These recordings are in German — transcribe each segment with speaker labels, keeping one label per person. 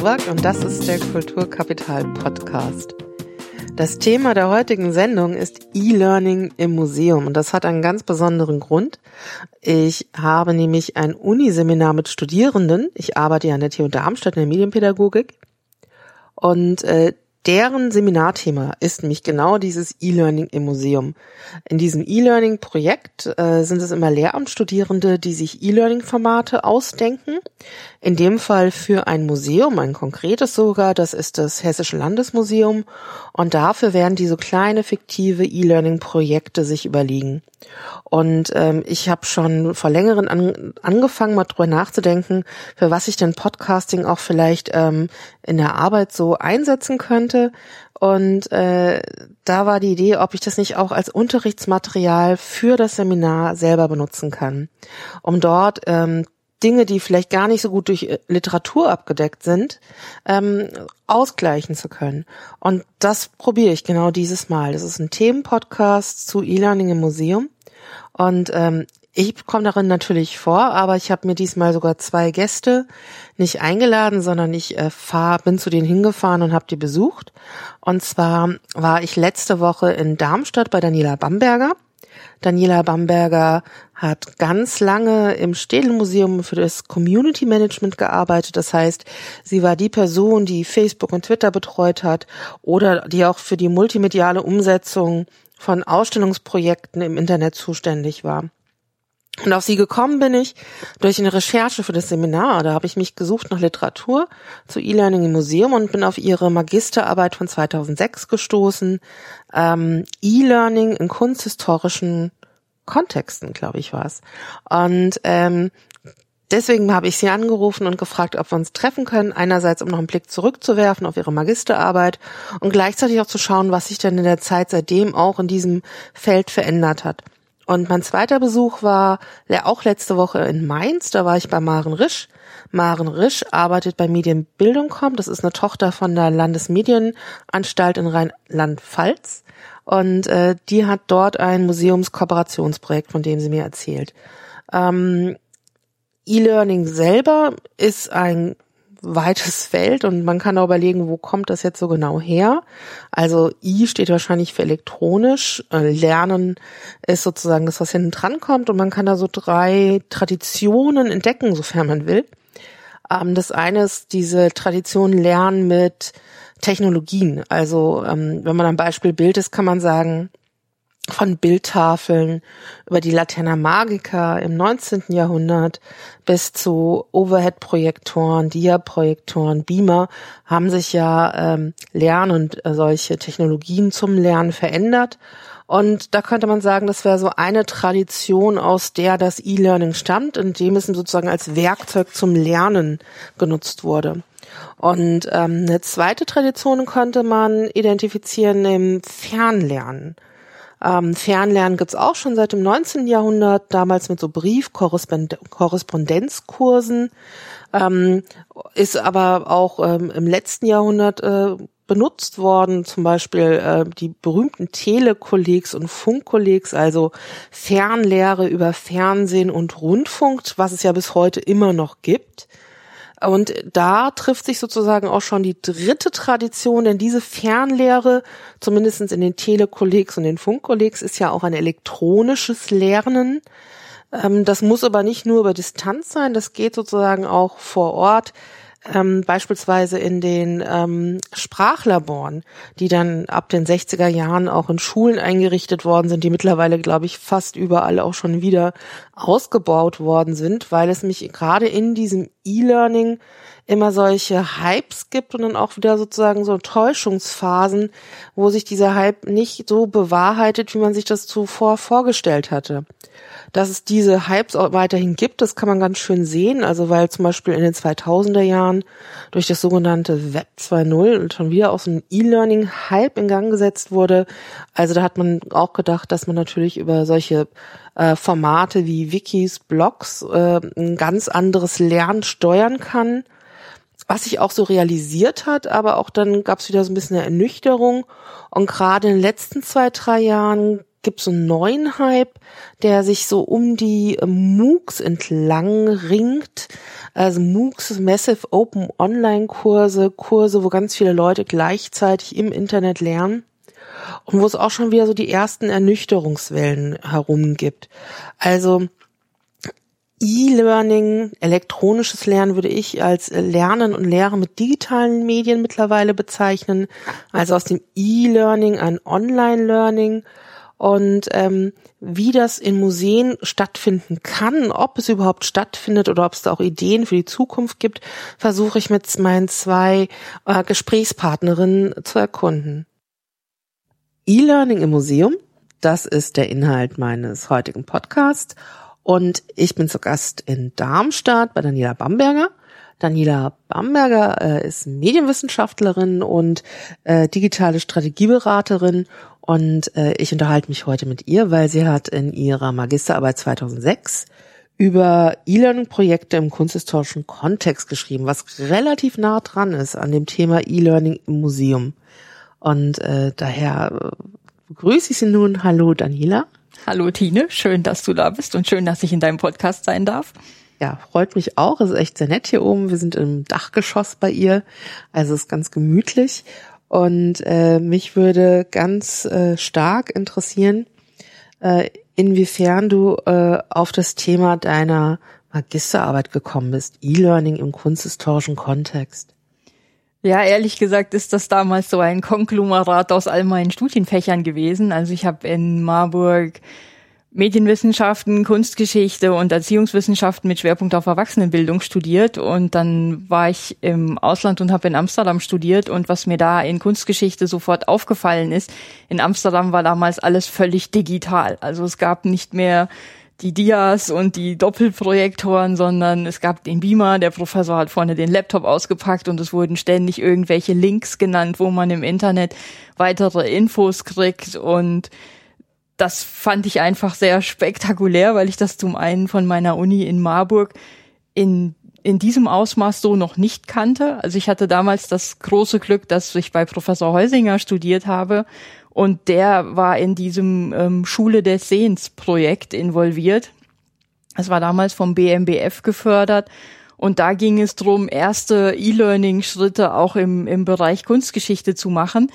Speaker 1: Nowak und das ist der Kulturkapital Podcast. Das Thema der heutigen Sendung ist E-Learning im Museum und das hat einen ganz besonderen Grund. Ich habe nämlich ein Uniseminar mit Studierenden. Ich arbeite ja an der TU Darmstadt in der Medienpädagogik und äh, deren Seminarthema ist nämlich genau dieses E-Learning im Museum. In diesem E-Learning-Projekt äh, sind es immer Lehramtsstudierende, die sich E-Learning-Formate ausdenken. In dem Fall für ein Museum, ein konkretes sogar, das ist das Hessische Landesmuseum. Und dafür werden diese kleine fiktive E-Learning-Projekte sich überlegen. Und ähm, ich habe schon vor längeren an, angefangen, mal drüber nachzudenken, für was ich denn Podcasting auch vielleicht ähm, in der Arbeit so einsetzen könnte. Und äh, da war die Idee, ob ich das nicht auch als Unterrichtsmaterial für das Seminar selber benutzen kann, um dort ähm, Dinge, die vielleicht gar nicht so gut durch äh, Literatur abgedeckt sind, ähm, ausgleichen zu können. Und das probiere ich genau dieses Mal. Das ist ein Themenpodcast zu E-Learning im Museum. Und ähm, ich komme darin natürlich vor, aber ich habe mir diesmal sogar zwei Gäste nicht eingeladen, sondern ich äh, fahr, bin zu denen hingefahren und habe die besucht. Und zwar war ich letzte Woche in Darmstadt bei Daniela Bamberger. Daniela Bamberger hat ganz lange im Städelmuseum für das Community Management gearbeitet. Das heißt, sie war die Person, die Facebook und Twitter betreut hat oder die auch für die multimediale Umsetzung von Ausstellungsprojekten im Internet zuständig war. Und auf sie gekommen bin ich durch eine Recherche für das Seminar. Da habe ich mich gesucht nach Literatur zu E-Learning im Museum und bin auf ihre Magisterarbeit von 2006 gestoßen. Ähm, E-Learning in kunsthistorischen Kontexten, glaube ich, war es. Und ähm, deswegen habe ich sie angerufen und gefragt, ob wir uns treffen können. Einerseits, um noch einen Blick zurückzuwerfen auf ihre Magisterarbeit und gleichzeitig auch zu schauen, was sich denn in der Zeit seitdem auch in diesem Feld verändert hat. Und mein zweiter Besuch war auch letzte Woche in Mainz. Da war ich bei Maren Risch. Maren Risch arbeitet bei Medienbildung.com. Das ist eine Tochter von der Landesmedienanstalt in Rheinland-Pfalz. Und äh, die hat dort ein Museumskooperationsprojekt, von dem sie mir erzählt. Ähm, E-Learning selber ist ein weites Feld und man kann auch überlegen, wo kommt das jetzt so genau her. Also I steht wahrscheinlich für elektronisch, äh, Lernen ist sozusagen das, was hinten dran kommt und man kann da so drei Traditionen entdecken, sofern man will. Ähm, das eine ist diese Tradition Lernen mit Technologien. Also ähm, wenn man am Beispiel Bild ist, kann man sagen, von Bildtafeln über die Laterna Magica im 19. Jahrhundert bis zu Overhead-Projektoren, Dia-Projektoren, Beamer haben sich ja ähm, Lern- und äh, solche Technologien zum Lernen verändert. Und da könnte man sagen, das wäre so eine Tradition, aus der das E-Learning stammt, in dem es sozusagen als Werkzeug zum Lernen genutzt wurde. Und ähm, eine zweite Tradition könnte man identifizieren im Fernlernen. Ähm, Fernlernen gibt's auch schon seit dem 19. Jahrhundert, damals mit so Briefkorrespondenzkursen, ähm, ist aber auch ähm, im letzten Jahrhundert äh, benutzt worden, zum Beispiel äh, die berühmten Telekollegs und Funkkollegs, also Fernlehre über Fernsehen und Rundfunk, was es ja bis heute immer noch gibt. Und da trifft sich sozusagen auch schon die dritte Tradition, denn diese Fernlehre, zumindestens in den Telekollegs und den Funkkollegs, ist ja auch ein elektronisches Lernen. Ähm, das muss aber nicht nur über Distanz sein, das geht sozusagen auch vor Ort ähm, beispielsweise in den ähm, Sprachlaboren, die dann ab den 60er Jahren auch in Schulen eingerichtet worden sind, die mittlerweile, glaube ich, fast überall auch schon wieder ausgebaut worden sind, weil es mich gerade in diesem E-Learning immer solche Hypes gibt und dann auch wieder sozusagen so Täuschungsphasen, wo sich dieser Hype nicht so bewahrheitet, wie man sich das zuvor vorgestellt hatte dass es diese Hypes auch weiterhin gibt, das kann man ganz schön sehen. Also weil zum Beispiel in den 2000er Jahren durch das sogenannte Web 2.0 schon wieder auch so ein E-Learning-Hype in Gang gesetzt wurde. Also da hat man auch gedacht, dass man natürlich über solche äh, Formate wie Wikis, Blogs äh, ein ganz anderes Lernen steuern kann was sich auch so realisiert hat, aber auch dann gab es wieder so ein bisschen eine Ernüchterung. Und gerade in den letzten zwei, drei Jahren gibt so einen neuen Hype, der sich so um die MOOCs entlang ringt. Also MOOCs, Massive Open Online Kurse, Kurse, wo ganz viele Leute gleichzeitig im Internet lernen und wo es auch schon wieder so die ersten Ernüchterungswellen herumgibt. Also E-Learning, elektronisches Lernen würde ich als Lernen und Lehren mit digitalen Medien mittlerweile bezeichnen. Also aus dem E-Learning ein Online-Learning und ähm, wie das in Museen stattfinden kann, ob es überhaupt stattfindet oder ob es da auch Ideen für die Zukunft gibt, versuche ich mit meinen zwei äh, Gesprächspartnerinnen zu erkunden. E-Learning im Museum, das ist der Inhalt meines heutigen Podcasts und ich bin zu Gast in Darmstadt bei Daniela Bamberger. Daniela Bamberger äh, ist Medienwissenschaftlerin und äh, digitale Strategieberaterin und äh, ich unterhalte mich heute mit ihr, weil sie hat in ihrer Magisterarbeit 2006 über E-Learning-Projekte im kunsthistorischen Kontext geschrieben, was relativ nah dran ist an dem Thema E-Learning im Museum. Und äh, daher äh, begrüße ich Sie nun. Hallo Daniela.
Speaker 2: Hallo Tine, schön, dass du da bist und schön, dass ich in deinem Podcast sein darf.
Speaker 1: Ja, freut mich auch. Es ist echt sehr nett hier oben. Wir sind im Dachgeschoss bei ihr. Also es ist ganz gemütlich. Und äh, mich würde ganz äh, stark interessieren, äh, inwiefern du äh, auf das Thema deiner Magisterarbeit gekommen bist. E-Learning im kunsthistorischen Kontext.
Speaker 2: Ja, ehrlich gesagt ist das damals so ein Konglomerat aus all meinen Studienfächern gewesen. Also ich habe in Marburg Medienwissenschaften, Kunstgeschichte und Erziehungswissenschaften mit Schwerpunkt auf Erwachsenenbildung studiert. Und dann war ich im Ausland und habe in Amsterdam studiert. Und was mir da in Kunstgeschichte sofort aufgefallen ist, in Amsterdam war damals alles völlig digital. Also es gab nicht mehr die Dias und die Doppelprojektoren, sondern es gab den Beamer, der Professor hat vorne den Laptop ausgepackt und es wurden ständig irgendwelche Links genannt, wo man im Internet weitere Infos kriegt. Und das fand ich einfach sehr spektakulär, weil ich das zum einen von meiner Uni in Marburg in in diesem Ausmaß so noch nicht kannte. Also ich hatte damals das große Glück, dass ich bei Professor Heusinger studiert habe und der war in diesem ähm, Schule des Sehens Projekt involviert. Es war damals vom BMBF gefördert. Und da ging es drum, erste E-Learning-Schritte auch im, im Bereich Kunstgeschichte zu machen.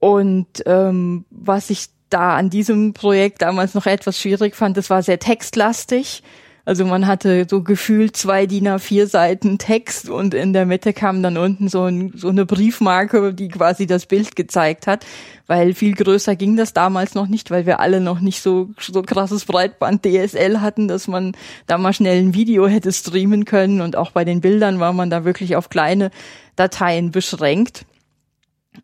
Speaker 2: Und ähm, was ich da an diesem Projekt damals noch etwas schwierig fand, das war sehr textlastig. Also man hatte so gefühlt zwei DIN A4 Seiten Text und in der Mitte kam dann unten so, ein, so eine Briefmarke, die quasi das Bild gezeigt hat, weil viel größer ging das damals noch nicht, weil wir alle noch nicht so, so krasses Breitband DSL hatten, dass man da mal schnell ein Video hätte streamen können und auch bei den Bildern war man da wirklich auf kleine Dateien beschränkt.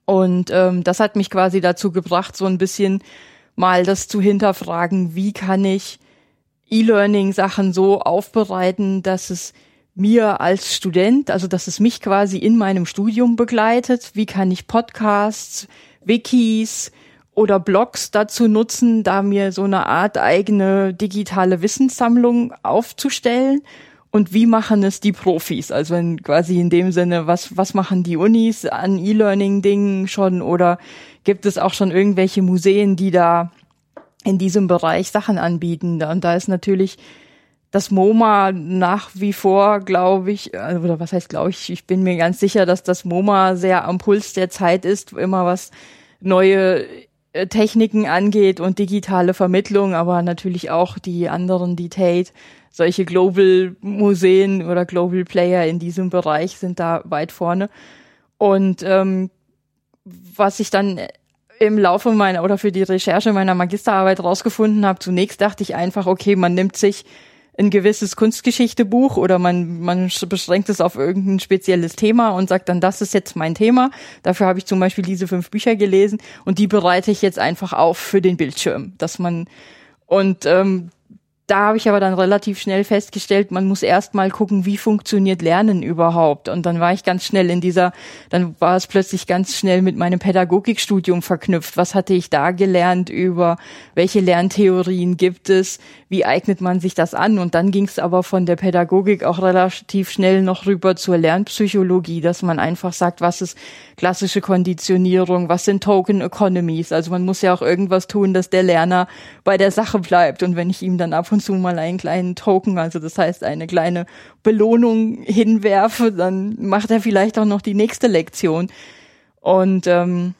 Speaker 2: Und ähm, das hat mich quasi dazu gebracht, so ein bisschen mal das zu hinterfragen, wie kann ich E-Learning-Sachen so aufbereiten, dass es mir als Student, also dass es mich quasi in meinem Studium begleitet. Wie kann ich Podcasts, Wikis oder Blogs dazu nutzen, da mir so eine Art eigene digitale Wissenssammlung aufzustellen? Und wie machen es die Profis? Also in, quasi in dem Sinne, was, was machen die Unis an E-Learning-Dingen schon oder gibt es auch schon irgendwelche Museen, die da in diesem Bereich Sachen anbieten. Und da ist natürlich das MoMA nach wie vor, glaube ich, äh, oder was heißt glaube ich, ich bin mir ganz sicher, dass das MoMA sehr am Puls der Zeit ist, immer was neue äh, Techniken angeht und digitale Vermittlung, aber natürlich auch die anderen, die Tate, solche Global Museen oder Global Player in diesem Bereich sind da weit vorne. Und ähm, was ich dann im Laufe meiner oder für die Recherche meiner Magisterarbeit rausgefunden habe, zunächst dachte ich einfach, okay, man nimmt sich ein gewisses Kunstgeschichtebuch oder man, man beschränkt es auf irgendein spezielles Thema und sagt dann, das ist jetzt mein Thema. Dafür habe ich zum Beispiel diese fünf Bücher gelesen und die bereite ich jetzt einfach auf für den Bildschirm, dass man und ähm, da habe ich aber dann relativ schnell festgestellt, man muss erst mal gucken, wie funktioniert Lernen überhaupt. Und dann war ich ganz schnell in dieser, dann war es plötzlich ganz schnell mit meinem Pädagogikstudium verknüpft. Was hatte ich da gelernt über, welche Lerntheorien gibt es, wie eignet man sich das an? Und dann ging es aber von der Pädagogik auch relativ schnell noch rüber zur Lernpsychologie, dass man einfach sagt, was ist klassische Konditionierung, was sind Token Economies. Also man muss ja auch irgendwas tun, dass der Lerner bei der Sache bleibt. Und wenn ich ihm dann ab und zu mal einen kleinen Token, also das heißt eine kleine Belohnung hinwerfe, dann macht er vielleicht auch noch die nächste Lektion. Und ähm,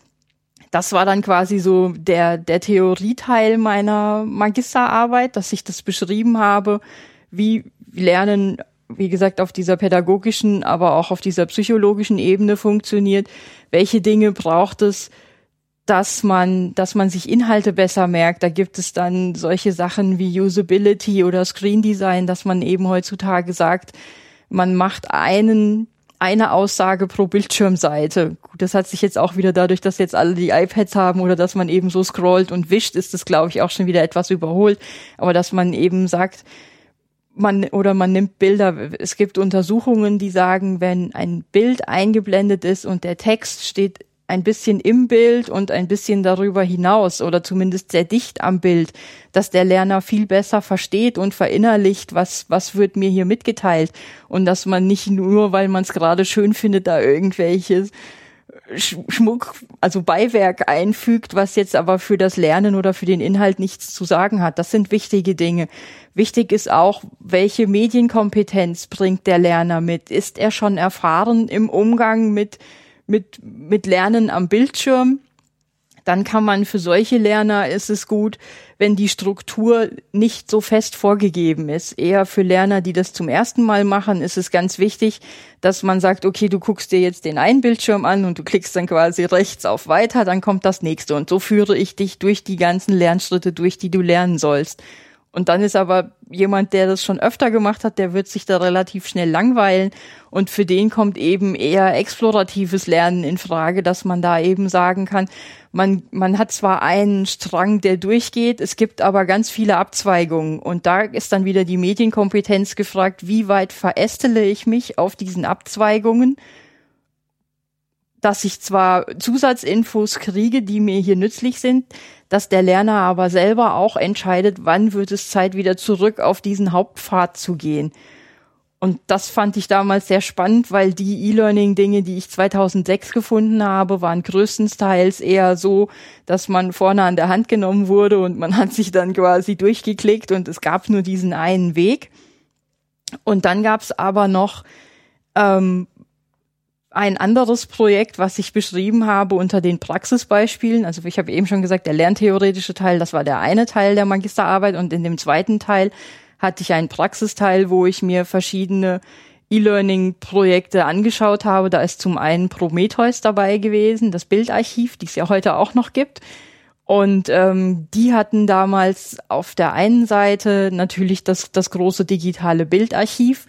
Speaker 2: das war dann quasi so der, der Theorieteil meiner Magisterarbeit, dass ich das beschrieben habe, wie Lernen, wie gesagt, auf dieser pädagogischen, aber auch auf dieser psychologischen Ebene funktioniert. Welche Dinge braucht es, dass man, dass man sich Inhalte besser merkt. Da gibt es dann solche Sachen wie Usability oder Screen Design, dass man eben heutzutage sagt, man macht einen eine Aussage pro Bildschirmseite. Gut, das hat sich jetzt auch wieder dadurch, dass jetzt alle die iPads haben oder dass man eben so scrollt und wischt, ist das, glaube ich, auch schon wieder etwas überholt. Aber dass man eben sagt, man oder man nimmt Bilder. Es gibt Untersuchungen, die sagen, wenn ein Bild eingeblendet ist und der Text steht ein bisschen im Bild und ein bisschen darüber hinaus oder zumindest sehr dicht am Bild, dass der Lerner viel besser versteht und verinnerlicht, was, was wird mir hier mitgeteilt und dass man nicht nur, weil man es gerade schön findet, da irgendwelches Schmuck, also Beiwerk einfügt, was jetzt aber für das Lernen oder für den Inhalt nichts zu sagen hat. Das sind wichtige Dinge. Wichtig ist auch, welche Medienkompetenz bringt der Lerner mit? Ist er schon erfahren im Umgang mit mit, mit Lernen am Bildschirm. Dann kann man für solche Lerner ist es gut, wenn die Struktur nicht so fest vorgegeben ist. Eher für Lerner, die das zum ersten Mal machen, ist es ganz wichtig, dass man sagt, okay, du guckst dir jetzt den einen Bildschirm an und du klickst dann quasi rechts auf weiter, dann kommt das nächste. Und so führe ich dich durch die ganzen Lernschritte durch, die du lernen sollst. Und dann ist aber jemand, der das schon öfter gemacht hat, der wird sich da relativ schnell langweilen. Und für den kommt eben eher exploratives Lernen in Frage, dass man da eben sagen kann, man, man hat zwar einen Strang, der durchgeht, es gibt aber ganz viele Abzweigungen. Und da ist dann wieder die Medienkompetenz gefragt, wie weit verästele ich mich auf diesen Abzweigungen? Dass ich zwar Zusatzinfos kriege, die mir hier nützlich sind, dass der Lerner aber selber auch entscheidet, wann wird es Zeit, wieder zurück auf diesen Hauptpfad zu gehen. Und das fand ich damals sehr spannend, weil die E-Learning-Dinge, die ich 2006 gefunden habe, waren größtenteils eher so, dass man vorne an der Hand genommen wurde und man hat sich dann quasi durchgeklickt und es gab nur diesen einen Weg. Und dann gab es aber noch ähm, ein anderes Projekt, was ich beschrieben habe unter den Praxisbeispielen. Also ich habe eben schon gesagt, der lerntheoretische Teil, das war der eine Teil der Magisterarbeit und in dem zweiten Teil hatte ich einen Praxisteil, wo ich mir verschiedene E-Learning-Projekte angeschaut habe. Da ist zum einen Prometheus dabei gewesen, das Bildarchiv, die es ja heute auch noch gibt. Und ähm, die hatten damals auf der einen Seite natürlich das, das große digitale Bildarchiv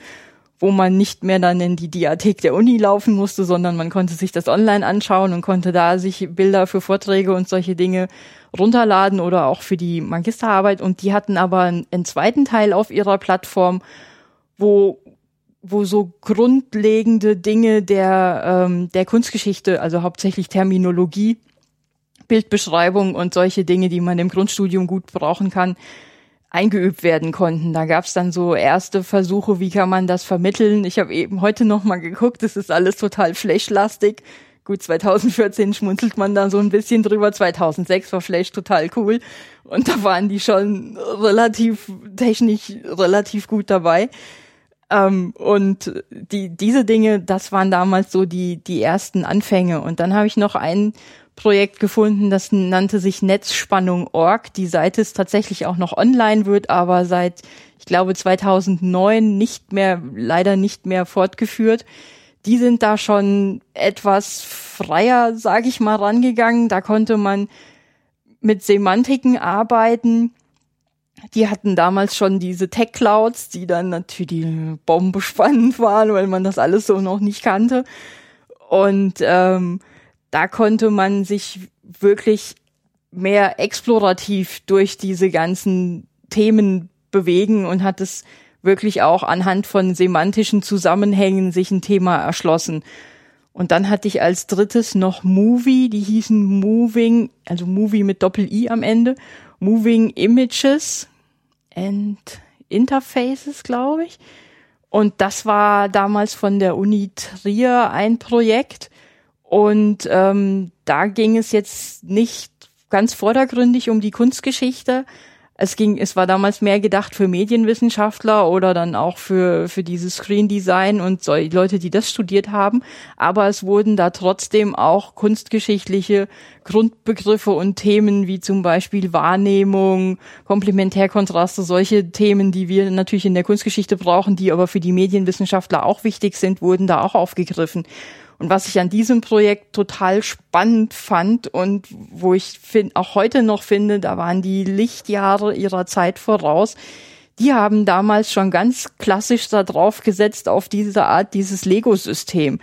Speaker 2: wo man nicht mehr dann in die Diathek der Uni laufen musste, sondern man konnte sich das online anschauen und konnte da sich Bilder für Vorträge und solche Dinge runterladen oder auch für die Magisterarbeit. Und die hatten aber einen zweiten Teil auf ihrer Plattform, wo wo so grundlegende Dinge der ähm, der Kunstgeschichte, also hauptsächlich Terminologie, Bildbeschreibung und solche Dinge, die man im Grundstudium gut brauchen kann, eingeübt werden konnten. Da gab es dann so erste Versuche, wie kann man das vermitteln. Ich habe eben heute noch mal geguckt, das ist alles total flashlastig. Gut, 2014 schmunzelt man da so ein bisschen drüber. 2006 war Flash total cool und da waren die schon relativ technisch relativ gut dabei. Ähm, und die diese Dinge, das waren damals so die die ersten Anfänge. Und dann habe ich noch einen Projekt gefunden, das nannte sich Netzspannung.org. Die Seite ist tatsächlich auch noch online, wird aber seit, ich glaube, 2009 nicht mehr, leider nicht mehr fortgeführt. Die sind da schon etwas freier, sage ich mal, rangegangen. Da konnte man mit Semantiken arbeiten. Die hatten damals schon diese Tech Clouds, die dann natürlich bombespannend waren, weil man das alles so noch nicht kannte. Und ähm, da konnte man sich wirklich mehr explorativ durch diese ganzen Themen bewegen und hat es wirklich auch anhand von semantischen Zusammenhängen sich ein Thema erschlossen. Und dann hatte ich als drittes noch Movie, die hießen Moving, also Movie mit Doppel-I am Ende, Moving Images and Interfaces, glaube ich. Und das war damals von der Uni Trier ein Projekt. Und ähm, da ging es jetzt nicht ganz vordergründig um die Kunstgeschichte, es ging, es war damals mehr gedacht für Medienwissenschaftler oder dann auch für, für dieses Screen Design und so, Leute, die das studiert haben. Aber es wurden da trotzdem auch kunstgeschichtliche Grundbegriffe und Themen wie zum Beispiel Wahrnehmung, Komplementärkontraste, solche Themen, die wir natürlich in der Kunstgeschichte brauchen, die aber für die Medienwissenschaftler auch wichtig sind, wurden da auch aufgegriffen. Und was ich an diesem Projekt total spannend fand und wo ich find, auch heute noch finde, da waren die Lichtjahre ihrer Zeit voraus. Die haben damals schon ganz klassisch da drauf gesetzt auf diese Art, dieses Lego-System.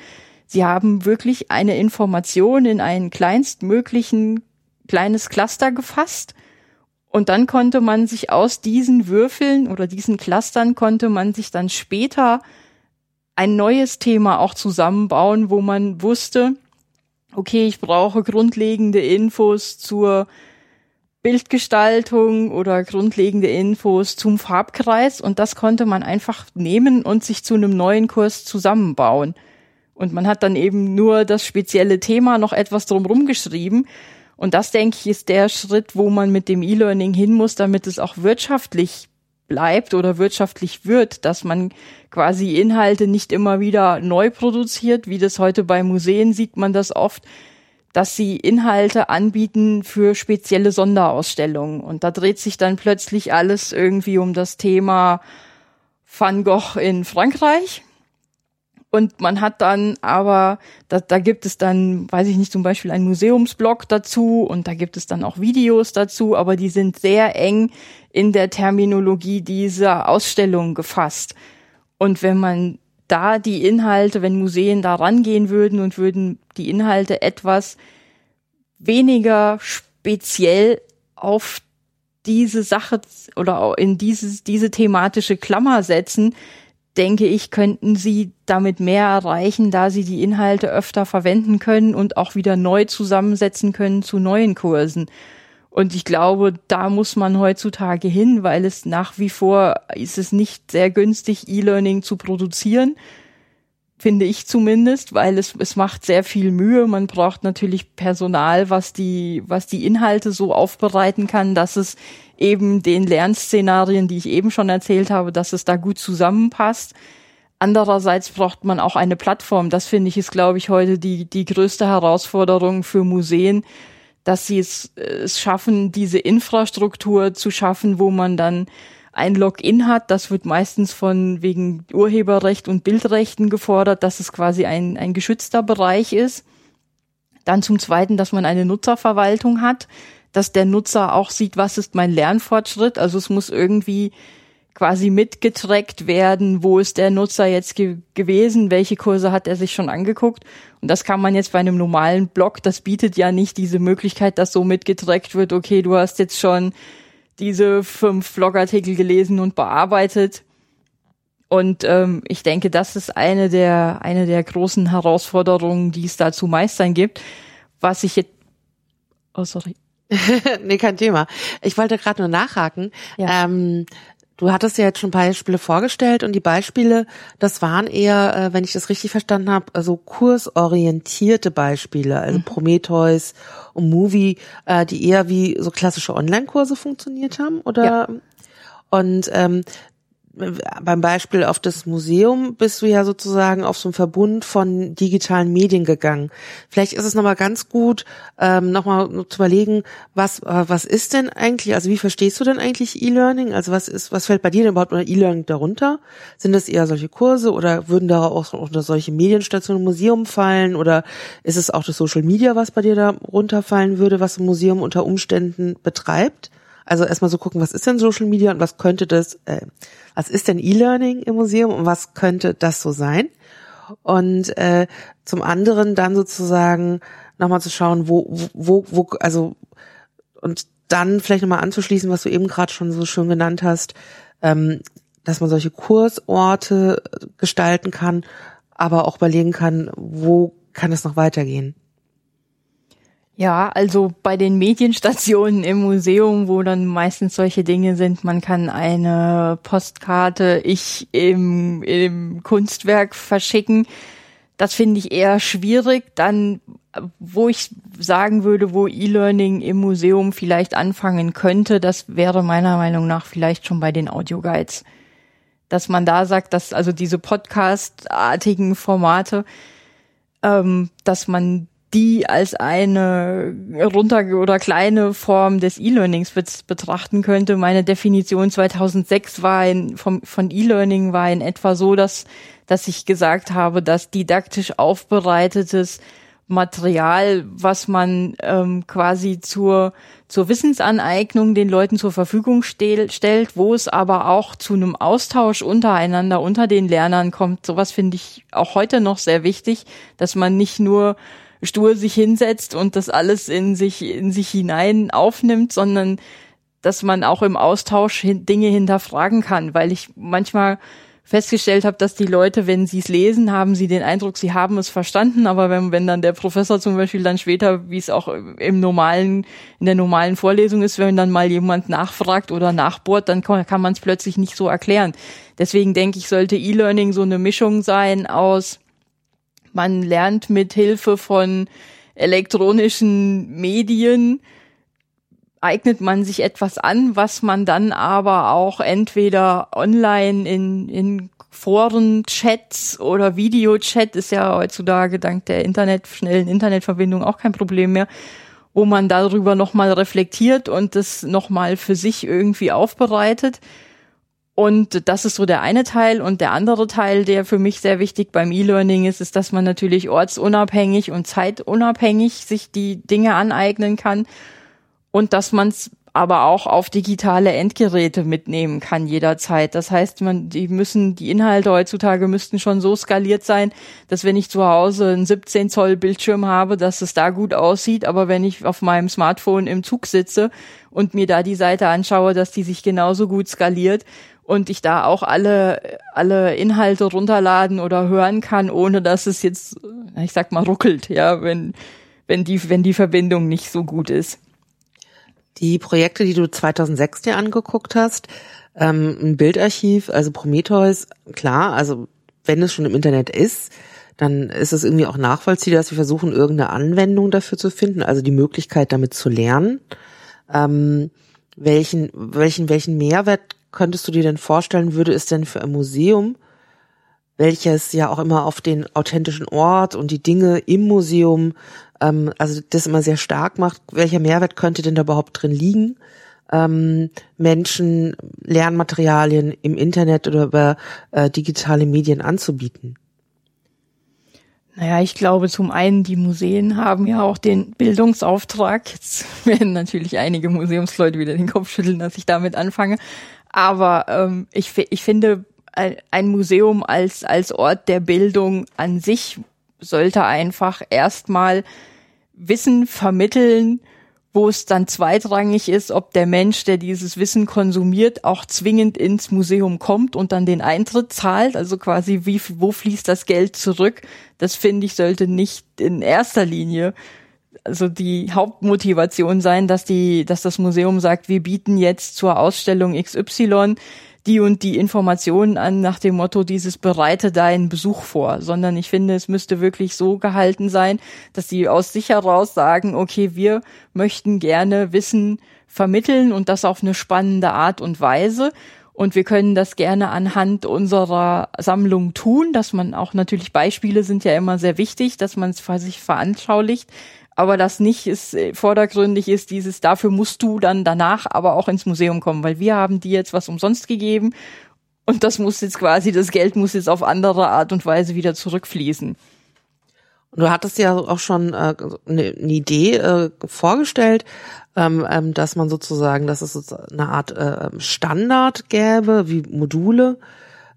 Speaker 2: Sie haben wirklich eine Information in einen kleinstmöglichen kleines Cluster gefasst und dann konnte man sich aus diesen Würfeln oder diesen Clustern konnte man sich dann später ein neues Thema auch zusammenbauen, wo man wusste, okay, ich brauche grundlegende Infos zur Bildgestaltung oder grundlegende Infos zum Farbkreis und das konnte man einfach nehmen und sich zu einem neuen Kurs zusammenbauen. Und man hat dann eben nur das spezielle Thema noch etwas drumherum geschrieben. Und das, denke ich, ist der Schritt, wo man mit dem E-Learning hin muss, damit es auch wirtschaftlich bleibt oder wirtschaftlich wird, dass man quasi Inhalte nicht immer wieder neu produziert, wie das heute bei Museen sieht man das oft, dass sie Inhalte anbieten für spezielle Sonderausstellungen. Und da dreht sich dann plötzlich alles irgendwie um das Thema Van Gogh in Frankreich und man hat dann aber, da, da gibt es dann, weiß ich nicht, zum Beispiel einen Museumsblog dazu und da gibt es dann auch Videos dazu, aber die sind sehr eng in der Terminologie dieser Ausstellung gefasst. Und wenn man da die Inhalte, wenn Museen da rangehen würden und würden die Inhalte etwas weniger speziell auf diese Sache oder in dieses, diese thematische Klammer setzen, denke ich, könnten sie damit mehr erreichen, da sie die Inhalte öfter verwenden können und auch wieder neu zusammensetzen können zu neuen Kursen. Und ich glaube, da muss man heutzutage hin, weil es nach wie vor ist es nicht sehr günstig, E-Learning zu produzieren, finde ich zumindest, weil es, es macht sehr viel Mühe. Man braucht natürlich Personal, was die, was die Inhalte so aufbereiten kann, dass es eben den Lernszenarien, die ich eben schon erzählt habe, dass es da gut zusammenpasst. Andererseits braucht man auch eine Plattform. Das finde ich ist, glaube ich, heute die, die größte Herausforderung für Museen, dass sie es, es schaffen, diese Infrastruktur zu schaffen, wo man dann ein Login hat. Das wird meistens von wegen Urheberrecht und Bildrechten gefordert, dass es quasi ein, ein geschützter Bereich ist. Dann zum Zweiten, dass man eine Nutzerverwaltung hat, dass der Nutzer auch sieht, was ist mein Lernfortschritt. Also es muss irgendwie quasi mitgetrackt werden, wo ist der Nutzer jetzt ge gewesen, welche Kurse hat er sich schon angeguckt. Und das kann man jetzt bei einem normalen Blog, das bietet ja nicht diese Möglichkeit, dass so mitgetrackt wird, okay, du hast jetzt schon diese fünf Blogartikel gelesen und bearbeitet. Und ähm, ich denke, das ist eine der, eine der großen Herausforderungen, die es da zu meistern gibt. Was ich jetzt,
Speaker 1: oh sorry. nee, kein Thema. Ich wollte gerade nur nachhaken. Ja. Ähm, du hattest ja jetzt schon Beispiele vorgestellt und die Beispiele, das waren eher, äh, wenn ich das richtig verstanden habe, also kursorientierte Beispiele, also mhm. Prometheus und Movie, äh, die eher wie so klassische Online-Kurse funktioniert haben, oder? Ja. Und ähm, beim Beispiel auf das Museum bist du ja sozusagen auf so einen Verbund von digitalen Medien gegangen. Vielleicht ist es nochmal ganz gut, ähm, nochmal zu überlegen, was, äh, was ist denn eigentlich, also wie verstehst du denn eigentlich E-Learning? Also was ist, was fällt bei dir denn überhaupt unter E-Learning darunter? Sind das eher solche Kurse oder würden da auch unter solche Medienstationen im Museum fallen oder ist es auch das Social Media, was bei dir da runterfallen würde, was ein Museum unter Umständen betreibt? Also erstmal so gucken, was ist denn Social Media und was könnte das, äh, was ist denn E-Learning im Museum und was könnte das so sein? Und äh, zum anderen dann sozusagen nochmal zu schauen, wo, wo, wo, also und dann vielleicht nochmal anzuschließen, was du eben gerade schon so schön genannt hast, ähm, dass man solche Kursorte gestalten kann, aber auch überlegen kann, wo kann es noch weitergehen.
Speaker 2: Ja, also bei den Medienstationen im Museum, wo dann meistens solche Dinge sind, man kann eine Postkarte ich im, im Kunstwerk verschicken. Das finde ich eher schwierig. Dann, wo ich sagen würde, wo E-Learning im Museum vielleicht anfangen könnte, das wäre meiner Meinung nach vielleicht schon bei den Audioguides. Dass man da sagt, dass also diese Podcast-artigen Formate, ähm, dass man die als eine runter oder kleine Form des E-Learnings betrachten könnte. Meine Definition 2006 war in, vom, von E-Learning war in etwa so, dass, dass ich gesagt habe, dass didaktisch aufbereitetes Material, was man ähm, quasi zur, zur Wissensaneignung den Leuten zur Verfügung stel, stellt, wo es aber auch zu einem Austausch untereinander, unter den Lernern kommt. Sowas finde ich auch heute noch sehr wichtig, dass man nicht nur stur sich hinsetzt und das alles in sich, in sich hinein aufnimmt, sondern dass man auch im Austausch Dinge hinterfragen kann, weil ich manchmal festgestellt habe, dass die Leute, wenn sie es lesen, haben sie den Eindruck, sie haben es verstanden, aber wenn, wenn dann der Professor zum Beispiel dann später, wie es auch im normalen, in der normalen Vorlesung ist, wenn dann mal jemand nachfragt oder nachbohrt, dann kann, kann man es plötzlich nicht so erklären. Deswegen denke ich, sollte E-Learning so eine Mischung sein aus man lernt mit Hilfe von elektronischen Medien, eignet man sich etwas an, was man dann aber auch entweder online in, in Foren, Chats oder Videochat ist ja heutzutage dank der Internet, schnellen Internetverbindung auch kein Problem mehr, wo man darüber nochmal reflektiert und das nochmal für sich irgendwie aufbereitet. Und das ist so der eine Teil. Und der andere Teil, der für mich sehr wichtig beim E-Learning ist, ist, dass man natürlich ortsunabhängig und zeitunabhängig sich die Dinge aneignen kann und dass man es aber auch auf digitale Endgeräte mitnehmen kann jederzeit. Das heißt, man, die müssen, die Inhalte heutzutage müssten schon so skaliert sein, dass wenn ich zu Hause einen 17 Zoll Bildschirm habe, dass es da gut aussieht, aber wenn ich auf meinem Smartphone im Zug sitze und mir da die Seite anschaue, dass die sich genauso gut skaliert und ich da auch alle, alle Inhalte runterladen oder hören kann, ohne dass es jetzt, ich sag mal, ruckelt, ja, wenn, wenn die, wenn die Verbindung nicht so gut ist.
Speaker 1: Die Projekte, die du 2006 dir angeguckt hast, ähm, ein Bildarchiv, also Prometheus, klar, also wenn es schon im Internet ist, dann ist es irgendwie auch nachvollziehbar, dass wir versuchen, irgendeine Anwendung dafür zu finden, also die Möglichkeit, damit zu lernen. Ähm, welchen, welchen, welchen Mehrwert könntest du dir denn vorstellen, würde es denn für ein Museum, welches ja auch immer auf den authentischen Ort und die Dinge im Museum, ähm, also das immer sehr stark macht, welcher Mehrwert könnte denn da überhaupt drin liegen? Ähm, Menschen Lernmaterialien im Internet oder über äh, digitale Medien anzubieten?
Speaker 2: Naja, ich glaube zum einen, die Museen haben ja auch den Bildungsauftrag. Jetzt werden natürlich einige Museumsleute wieder den Kopf schütteln, dass ich damit anfange. Aber ähm, ich, ich finde, ein Museum als, als Ort der Bildung an sich sollte einfach erstmal Wissen vermitteln, wo es dann zweitrangig ist, ob der Mensch, der dieses Wissen konsumiert, auch zwingend ins Museum kommt und dann den Eintritt zahlt. Also quasi, wie, wo fließt das Geld zurück? Das finde ich sollte nicht in erster Linie also die Hauptmotivation sein, dass die, dass das Museum sagt, wir bieten jetzt zur Ausstellung XY die und die Informationen an nach dem Motto dieses bereite deinen Besuch vor, sondern ich finde, es müsste wirklich so gehalten sein, dass sie aus sich heraus sagen, okay, wir möchten gerne Wissen vermitteln und das auf eine spannende Art und Weise. Und wir können das gerne anhand unserer Sammlung tun, dass man auch natürlich Beispiele sind ja immer sehr wichtig, dass man es sich veranschaulicht aber das nicht ist äh, vordergründig ist dieses dafür musst du dann danach aber auch ins Museum kommen, weil wir haben dir jetzt was umsonst gegeben und das muss jetzt quasi das Geld muss jetzt auf andere Art und Weise wieder zurückfließen.
Speaker 1: Du hattest ja auch schon äh, eine, eine Idee äh, vorgestellt, ähm, ähm, dass man sozusagen, dass es eine Art äh, Standard gäbe, wie Module,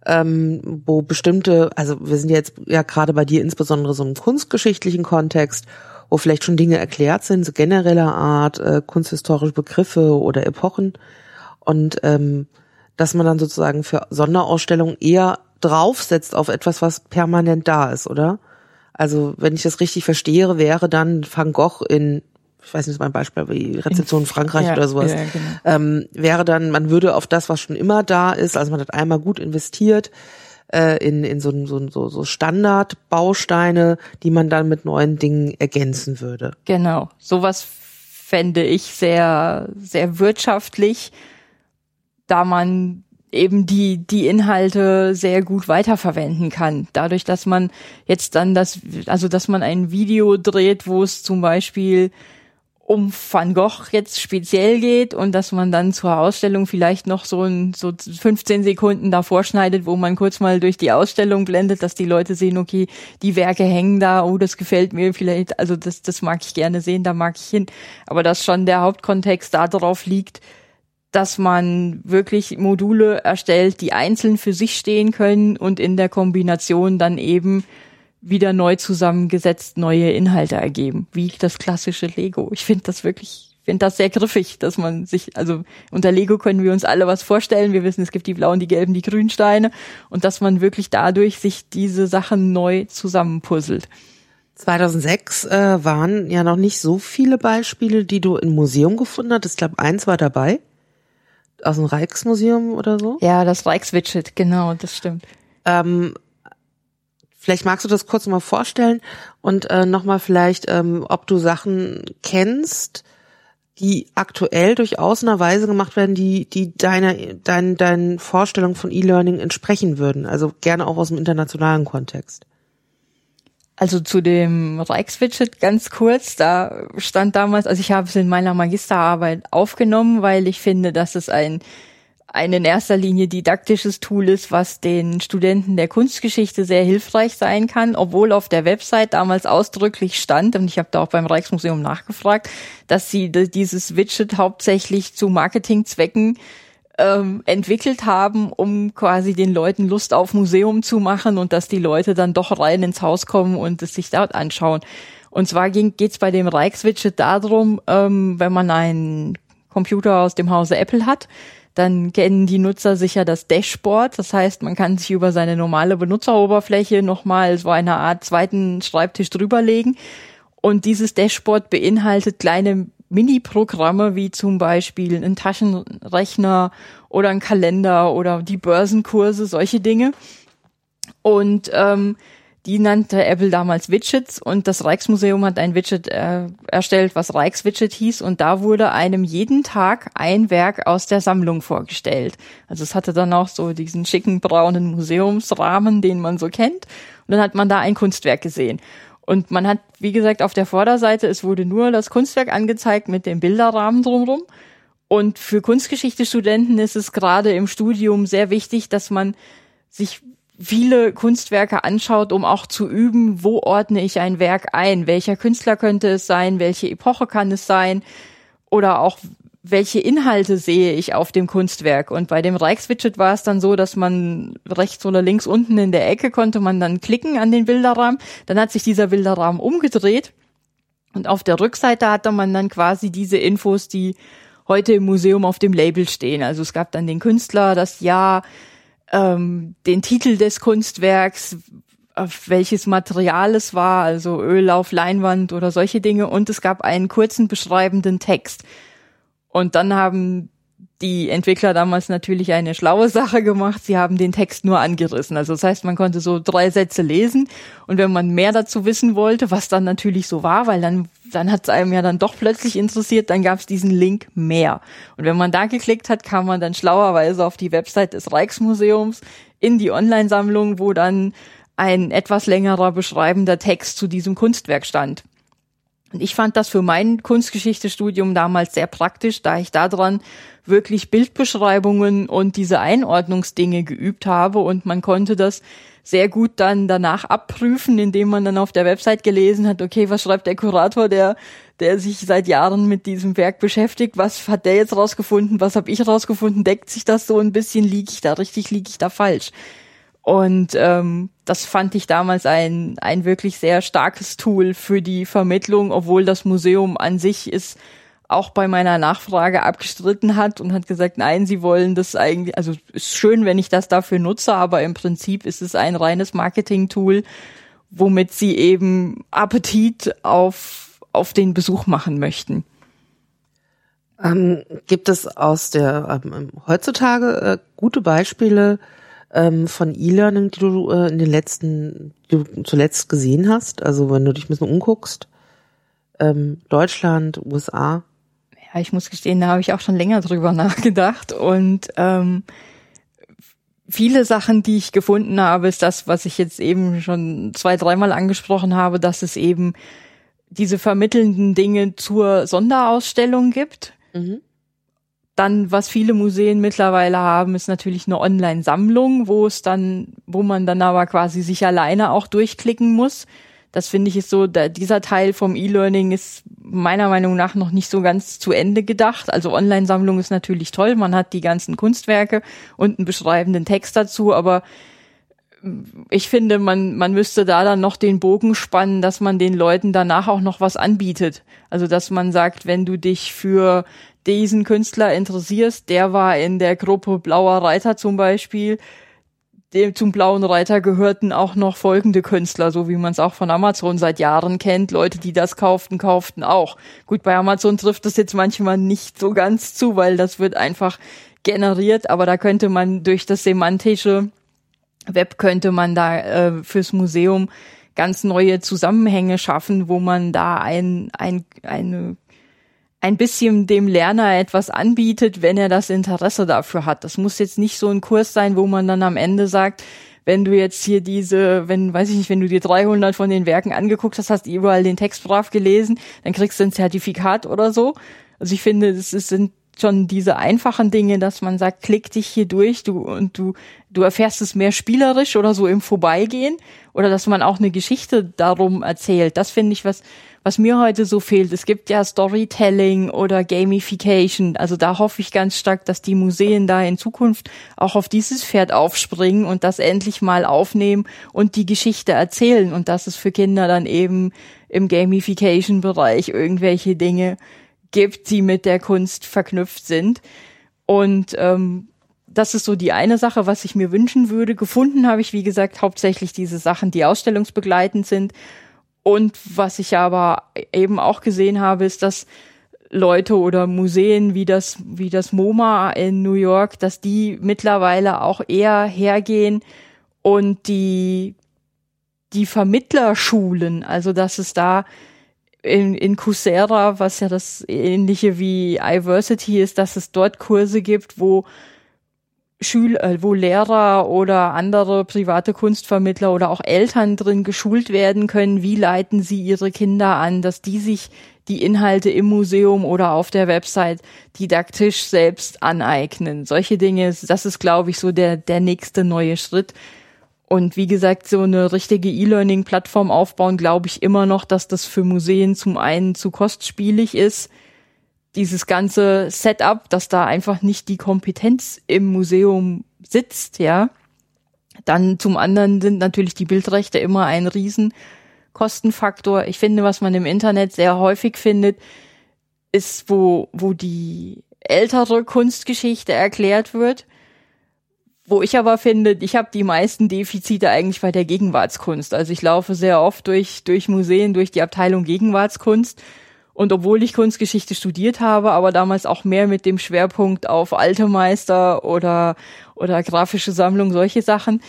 Speaker 1: ähm, wo bestimmte, also wir sind jetzt ja gerade bei dir insbesondere so im kunstgeschichtlichen Kontext wo vielleicht schon Dinge erklärt sind, so genereller Art, äh, kunsthistorische Begriffe oder Epochen. Und ähm, dass man dann sozusagen für Sonderausstellungen eher draufsetzt auf etwas, was permanent da ist, oder? Also, wenn ich das richtig verstehe, wäre dann Van Gogh in ich weiß nicht, mein Beispiel, wie Rezeption in Frankreich ja, oder sowas, ja, genau. ähm, wäre dann, man würde auf das, was schon immer da ist, also man hat einmal gut investiert, äh, in, in so, so, so, so Standardbausteine, die man dann mit neuen Dingen ergänzen würde.
Speaker 2: Genau. Sowas fände ich sehr, sehr wirtschaftlich, da man eben die, die Inhalte sehr gut weiterverwenden kann. Dadurch, dass man jetzt dann das, also dass man ein Video dreht, wo es zum Beispiel um Van Gogh jetzt speziell geht und dass man dann zur Ausstellung vielleicht noch so ein, so 15 Sekunden davor schneidet, wo man kurz mal durch die Ausstellung blendet, dass die Leute sehen, okay, die Werke hängen da, oh, das gefällt mir vielleicht, also das, das mag ich gerne sehen, da mag ich hin. Aber dass schon der Hauptkontext darauf liegt, dass man wirklich Module erstellt, die einzeln für sich stehen können und in der Kombination dann eben wieder neu zusammengesetzt neue Inhalte ergeben, wie das klassische Lego. Ich finde das wirklich, finde das sehr griffig, dass man sich, also unter Lego können wir uns alle was vorstellen. Wir wissen, es gibt die blauen, die gelben, die grünen Steine und dass man wirklich dadurch sich diese Sachen neu zusammenpuzzelt.
Speaker 1: 2006 äh, waren ja noch nicht so viele Beispiele, die du im Museum gefunden hast. Ich glaube, eins war dabei aus dem Rijksmuseum oder so?
Speaker 2: Ja, das Rijkswidget, genau, das stimmt.
Speaker 1: Ähm, vielleicht magst du das kurz mal vorstellen und äh, nochmal vielleicht, ähm, ob du Sachen kennst, die aktuell durchaus in einer Weise gemacht werden, die, die deiner, dein, deinen Vorstellungen von E-Learning entsprechen würden. Also gerne auch aus dem internationalen Kontext.
Speaker 2: Also zu dem Reichswidget ganz kurz, da stand damals, also ich habe es in meiner Magisterarbeit aufgenommen, weil ich finde, dass es ein ein in erster Linie didaktisches Tool ist, was den Studenten der Kunstgeschichte sehr hilfreich sein kann, obwohl auf der Website damals ausdrücklich stand, und ich habe da auch beim Rijksmuseum nachgefragt, dass sie dieses Widget hauptsächlich zu Marketingzwecken ähm, entwickelt haben, um quasi den Leuten Lust auf Museum zu machen und dass die Leute dann doch rein ins Haus kommen und es sich dort anschauen. Und zwar geht es bei dem Rijkswidget darum, ähm, wenn man einen Computer aus dem Hause Apple hat, dann kennen die Nutzer sicher das Dashboard. Das heißt, man kann sich über seine normale Benutzeroberfläche nochmal so eine Art zweiten Schreibtisch drüberlegen. Und dieses Dashboard beinhaltet kleine Mini-Programme wie zum Beispiel ein Taschenrechner oder ein Kalender oder die Börsenkurse, solche Dinge. Und ähm, die nannte Apple damals Widgets und das Rijksmuseum hat ein Widget äh, erstellt, was Rijkswidget hieß und da wurde einem jeden Tag ein Werk aus der Sammlung vorgestellt. Also es hatte dann auch so diesen schicken braunen Museumsrahmen, den man so kennt und dann hat man da ein Kunstwerk gesehen. Und man hat, wie gesagt, auf der Vorderseite, es wurde nur das Kunstwerk angezeigt mit dem Bilderrahmen drumherum. Und für Kunstgeschichte-Studenten ist es gerade im Studium sehr wichtig, dass man sich viele Kunstwerke anschaut, um auch zu üben, wo ordne ich ein Werk ein, welcher Künstler könnte es sein, welche Epoche kann es sein oder auch welche Inhalte sehe ich auf dem Kunstwerk. Und bei dem Rijkswidget war es dann so, dass man rechts oder links unten in der Ecke konnte man dann klicken an den Bilderrahmen. Dann hat sich dieser Bilderrahmen umgedreht. Und auf der Rückseite hatte man dann quasi diese Infos, die heute im Museum auf dem Label stehen. Also es gab dann den Künstler, das Jahr, ähm, den Titel des Kunstwerks, auf welches Material es war, also Öl auf Leinwand oder solche Dinge. Und es gab einen kurzen beschreibenden Text. Und dann haben die Entwickler damals natürlich eine schlaue Sache gemacht. Sie haben den Text nur angerissen. Also das heißt, man konnte so drei Sätze lesen und wenn man mehr dazu wissen wollte, was dann natürlich so war, weil dann dann hat es einem ja dann doch plötzlich interessiert, dann gab es diesen Link mehr. Und wenn man da geklickt hat, kam man dann schlauerweise auf die Website des Rijksmuseums in die Online-Sammlung, wo dann ein etwas längerer beschreibender Text zu diesem Kunstwerk stand. Und ich fand das für mein Kunstgeschichtestudium damals sehr praktisch, da ich daran wirklich Bildbeschreibungen und diese Einordnungsdinge geübt habe. Und man konnte das sehr gut dann danach abprüfen, indem man dann auf der Website gelesen hat, okay, was schreibt der Kurator, der, der sich seit Jahren mit diesem Werk beschäftigt, was hat der jetzt rausgefunden, was habe ich rausgefunden, deckt sich das so ein bisschen, liege ich da richtig, liege ich da falsch. Und ähm, das fand ich damals ein, ein wirklich sehr starkes Tool für die Vermittlung, obwohl das Museum an sich ist auch bei meiner Nachfrage abgestritten hat und hat gesagt, nein, sie wollen das eigentlich, also ist schön, wenn ich das dafür nutze, aber im Prinzip ist es ein reines Marketing-Tool, womit sie eben Appetit auf, auf den Besuch machen möchten.
Speaker 1: Ähm, gibt es aus der ähm, heutzutage äh, gute Beispiele ähm, von E-Learning, die du äh, in den letzten, die du zuletzt gesehen hast? Also wenn du dich ein bisschen umguckst, ähm, Deutschland, USA?
Speaker 2: Ja, ich muss gestehen, da habe ich auch schon länger drüber nachgedacht und ähm, viele Sachen, die ich gefunden habe, ist das, was ich jetzt eben schon zwei, dreimal angesprochen habe, dass es eben diese vermittelnden Dinge zur Sonderausstellung gibt. Mhm. Dann, was viele Museen mittlerweile haben, ist natürlich eine Online-Sammlung, wo es dann, wo man dann aber quasi sich alleine auch durchklicken muss. Das finde ich ist so, da, dieser Teil vom E-Learning ist meiner Meinung nach noch nicht so ganz zu Ende gedacht. Also Online-Sammlung ist natürlich toll, man hat die ganzen Kunstwerke und einen beschreibenden Text dazu, aber ich finde, man, man müsste da dann noch den Bogen spannen, dass man den Leuten danach auch noch was anbietet. Also, dass man sagt, wenn du dich für diesen Künstler interessierst, der war in der Gruppe Blauer Reiter zum Beispiel, dem zum Blauen Reiter gehörten auch noch folgende Künstler, so wie man es auch von Amazon seit Jahren kennt. Leute, die das kauften, kauften auch. Gut, bei Amazon trifft das jetzt manchmal nicht so ganz zu, weil das wird einfach generiert, aber da könnte man durch das semantische Web könnte man da äh, fürs Museum ganz neue Zusammenhänge schaffen, wo man da ein, ein, eine ein bisschen dem Lerner etwas anbietet, wenn er das Interesse dafür hat. Das muss jetzt nicht so ein Kurs sein, wo man dann am Ende sagt, wenn du jetzt hier diese, wenn, weiß ich nicht, wenn du dir 300 von den Werken angeguckt hast, hast überall den Text brav gelesen, dann kriegst du ein Zertifikat oder so. Also ich finde, es sind schon diese einfachen Dinge, dass man sagt, klick dich hier durch, du und du du erfährst es mehr spielerisch oder so im Vorbeigehen oder dass man auch eine Geschichte darum erzählt. Das finde ich was was mir heute so fehlt. Es gibt ja Storytelling oder Gamification. Also da hoffe ich ganz stark, dass die Museen da in Zukunft auch auf dieses Pferd aufspringen und das endlich mal aufnehmen und die Geschichte erzählen und dass es für Kinder dann eben im Gamification Bereich irgendwelche Dinge gibt, die mit der Kunst verknüpft sind. Und ähm, das ist so die eine Sache, was ich mir wünschen würde. Gefunden habe ich, wie gesagt, hauptsächlich diese Sachen, die ausstellungsbegleitend sind. Und was ich aber eben auch gesehen habe, ist, dass Leute oder Museen wie das, wie das MoMA in New York, dass die mittlerweile auch eher hergehen und die, die Vermittlerschulen, also dass es da in, in Coursera, was ja das ähnliche wie iVersity ist, dass es dort Kurse gibt, wo Schüler, äh, wo Lehrer oder andere private Kunstvermittler oder auch Eltern drin geschult werden können, wie leiten sie ihre Kinder an, dass die sich die Inhalte im Museum oder auf der Website didaktisch selbst aneignen. Solche Dinge, das ist, glaube ich, so der, der nächste neue Schritt, und wie gesagt, so eine richtige E-Learning-Plattform aufbauen, glaube ich immer noch, dass das für Museen zum einen zu kostspielig ist. Dieses ganze Setup, dass da einfach nicht die Kompetenz im Museum sitzt, ja. Dann zum anderen sind natürlich die Bildrechte immer ein Riesenkostenfaktor. Ich finde, was man im Internet sehr häufig findet, ist, wo, wo die ältere Kunstgeschichte erklärt wird wo ich aber finde, ich habe die meisten Defizite eigentlich bei der Gegenwartskunst. Also ich laufe sehr oft durch, durch Museen, durch die Abteilung Gegenwartskunst. Und obwohl ich Kunstgeschichte studiert habe, aber damals auch mehr mit dem Schwerpunkt auf alte Meister oder, oder grafische Sammlung, solche Sachen,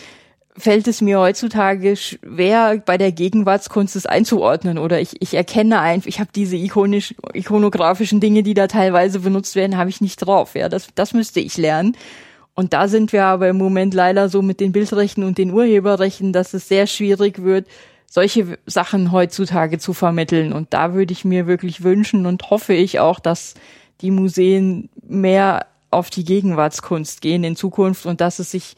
Speaker 2: fällt es mir heutzutage schwer, bei der Gegenwartskunst es einzuordnen. Oder ich, ich erkenne einfach, ich habe diese ikonisch, ikonografischen Dinge, die da teilweise benutzt werden, habe ich nicht drauf. Ja, das, das müsste ich lernen. Und da sind wir aber im Moment leider so mit den Bildrechten und den Urheberrechten, dass es sehr schwierig wird, solche Sachen heutzutage zu vermitteln. Und da würde ich mir wirklich wünschen und hoffe ich auch, dass die Museen mehr auf die Gegenwartskunst gehen in Zukunft und dass es sich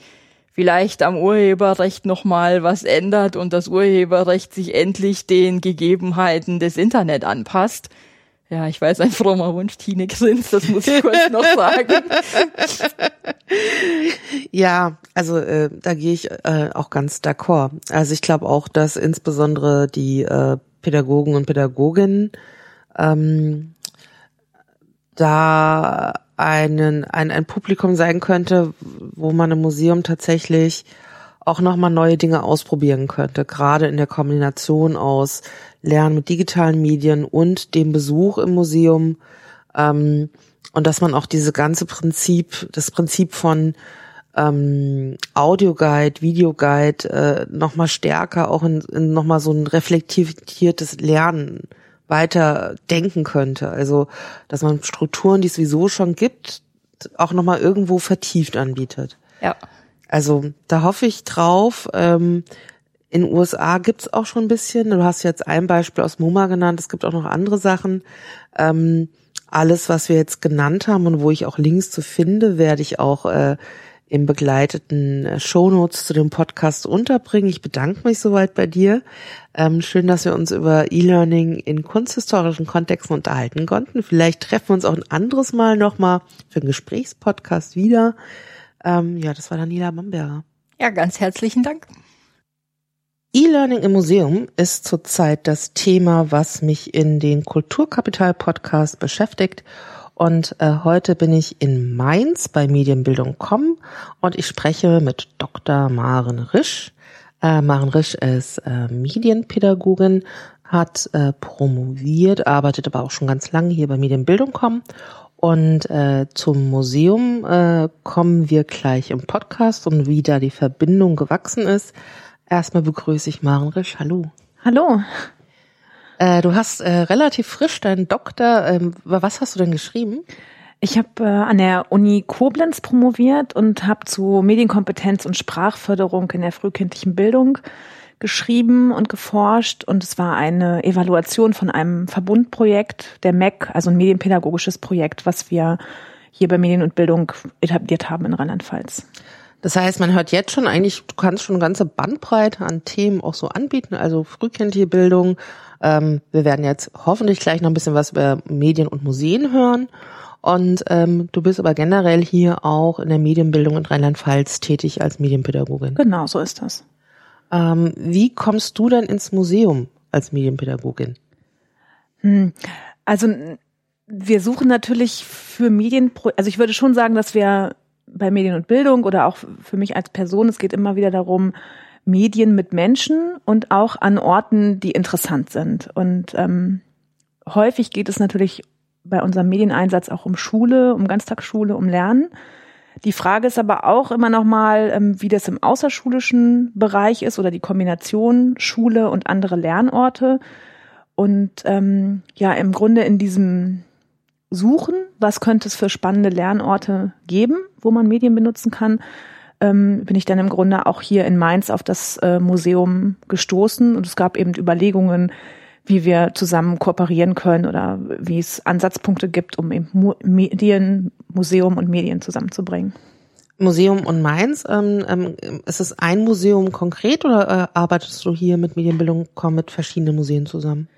Speaker 2: vielleicht am Urheberrecht nochmal was ändert und das Urheberrecht sich endlich den Gegebenheiten des Internet anpasst. Ja, ich weiß, ein frommer Wunsch, grinst, das muss ich kurz noch sagen.
Speaker 1: ja, also äh, da gehe ich äh, auch ganz d'accord. Also ich glaube auch, dass insbesondere die äh, Pädagogen und Pädagoginnen ähm, da einen, ein, ein Publikum sein könnte, wo man im Museum tatsächlich auch nochmal neue Dinge ausprobieren könnte, gerade in der Kombination aus Lernen mit digitalen Medien und dem Besuch im Museum ähm, und dass man auch diese ganze Prinzip, das Prinzip von ähm, Audioguide, Videoguide äh, nochmal stärker auch in, in nochmal so ein reflektiertes Lernen weiter denken könnte. Also, dass man Strukturen, die es sowieso schon gibt, auch nochmal irgendwo vertieft anbietet.
Speaker 2: Ja.
Speaker 1: Also, da hoffe ich drauf. Ähm, in den USA gibt's auch schon ein bisschen. Du hast jetzt ein Beispiel aus MoMA genannt. Es gibt auch noch andere Sachen. Ähm, alles, was wir jetzt genannt haben und wo ich auch Links zu finde, werde ich auch äh, im begleiteten äh, Shownotes zu dem Podcast unterbringen. Ich bedanke mich soweit bei dir. Ähm, schön, dass wir uns über E-Learning in kunsthistorischen Kontexten unterhalten konnten. Vielleicht treffen wir uns auch ein anderes Mal nochmal für einen Gesprächspodcast wieder. Ähm, ja, das war Daniela Bamberger.
Speaker 2: Ja, ganz herzlichen Dank.
Speaker 1: E-Learning im Museum ist zurzeit das Thema, was mich in den Kulturkapital-Podcast beschäftigt. Und äh, heute bin ich in Mainz bei Medienbildung.com und ich spreche mit Dr. Maren Risch. Äh, Maren Risch ist äh, Medienpädagogin, hat äh, promoviert, arbeitet aber auch schon ganz lange hier bei Medienbildung.com. Und äh, zum Museum äh, kommen wir gleich im Podcast und wie da die Verbindung gewachsen ist. Erstmal begrüße ich Maren Risch. Hallo.
Speaker 3: Hallo.
Speaker 1: Äh, du hast äh, relativ frisch deinen Doktor. Ähm, was hast du denn geschrieben?
Speaker 3: Ich habe äh, an der Uni Koblenz promoviert und habe zu Medienkompetenz und Sprachförderung in der frühkindlichen Bildung geschrieben und geforscht und es war eine Evaluation von einem Verbundprojekt der MEC, also ein medienpädagogisches Projekt, was wir hier bei Medien und Bildung etabliert haben in Rheinland-Pfalz.
Speaker 1: Das heißt, man hört jetzt schon eigentlich, du kannst schon eine ganze Bandbreite an Themen auch so anbieten, also frühkindliche Bildung. Ähm, wir werden jetzt hoffentlich gleich noch ein bisschen was über Medien und Museen hören. Und ähm, du bist aber generell hier auch in der Medienbildung in Rheinland-Pfalz tätig als Medienpädagogin.
Speaker 3: Genau, so ist das.
Speaker 1: Ähm, wie kommst du denn ins Museum als Medienpädagogin?
Speaker 3: Hm. Also wir suchen natürlich für Medien, also ich würde schon sagen, dass wir bei Medien und Bildung oder auch für mich als Person, es geht immer wieder darum, Medien mit Menschen und auch an Orten, die interessant sind. Und ähm, häufig geht es natürlich bei unserem Medieneinsatz auch um Schule, um Ganztagsschule, um Lernen. Die Frage ist aber auch immer noch mal, ähm, wie das im außerschulischen Bereich ist oder die Kombination Schule und andere Lernorte. Und ähm, ja, im Grunde in diesem Suchen, was könnte es für spannende Lernorte geben, wo man Medien benutzen kann, ähm, bin ich dann im Grunde auch hier in Mainz auf das äh, Museum gestoßen. Und es gab eben Überlegungen, wie wir zusammen kooperieren können oder wie es Ansatzpunkte gibt, um eben Medien, Museum und Medien zusammenzubringen.
Speaker 1: Museum und Mainz, ähm, ähm, ist es ein Museum konkret oder äh, arbeitest du hier mit Medienbildung komm, mit verschiedenen Museen zusammen?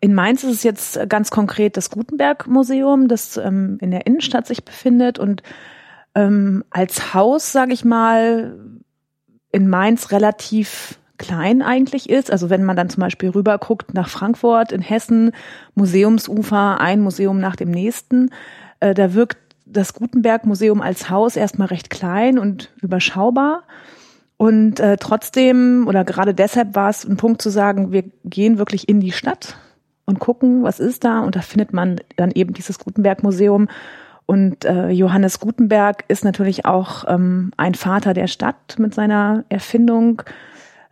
Speaker 3: In Mainz ist es jetzt ganz konkret das Gutenberg Museum, das ähm, in der Innenstadt sich befindet und ähm, als Haus, sage ich mal, in Mainz relativ klein eigentlich ist. Also wenn man dann zum Beispiel rüber guckt nach Frankfurt in Hessen, Museumsufer, ein Museum nach dem nächsten, äh, da wirkt das Gutenberg Museum als Haus erstmal recht klein und überschaubar. Und äh, trotzdem oder gerade deshalb war es ein Punkt zu sagen, wir gehen wirklich in die Stadt und gucken, was ist da. Und da findet man dann eben dieses Gutenberg Museum und äh, Johannes Gutenberg ist natürlich auch ähm, ein Vater der Stadt mit seiner Erfindung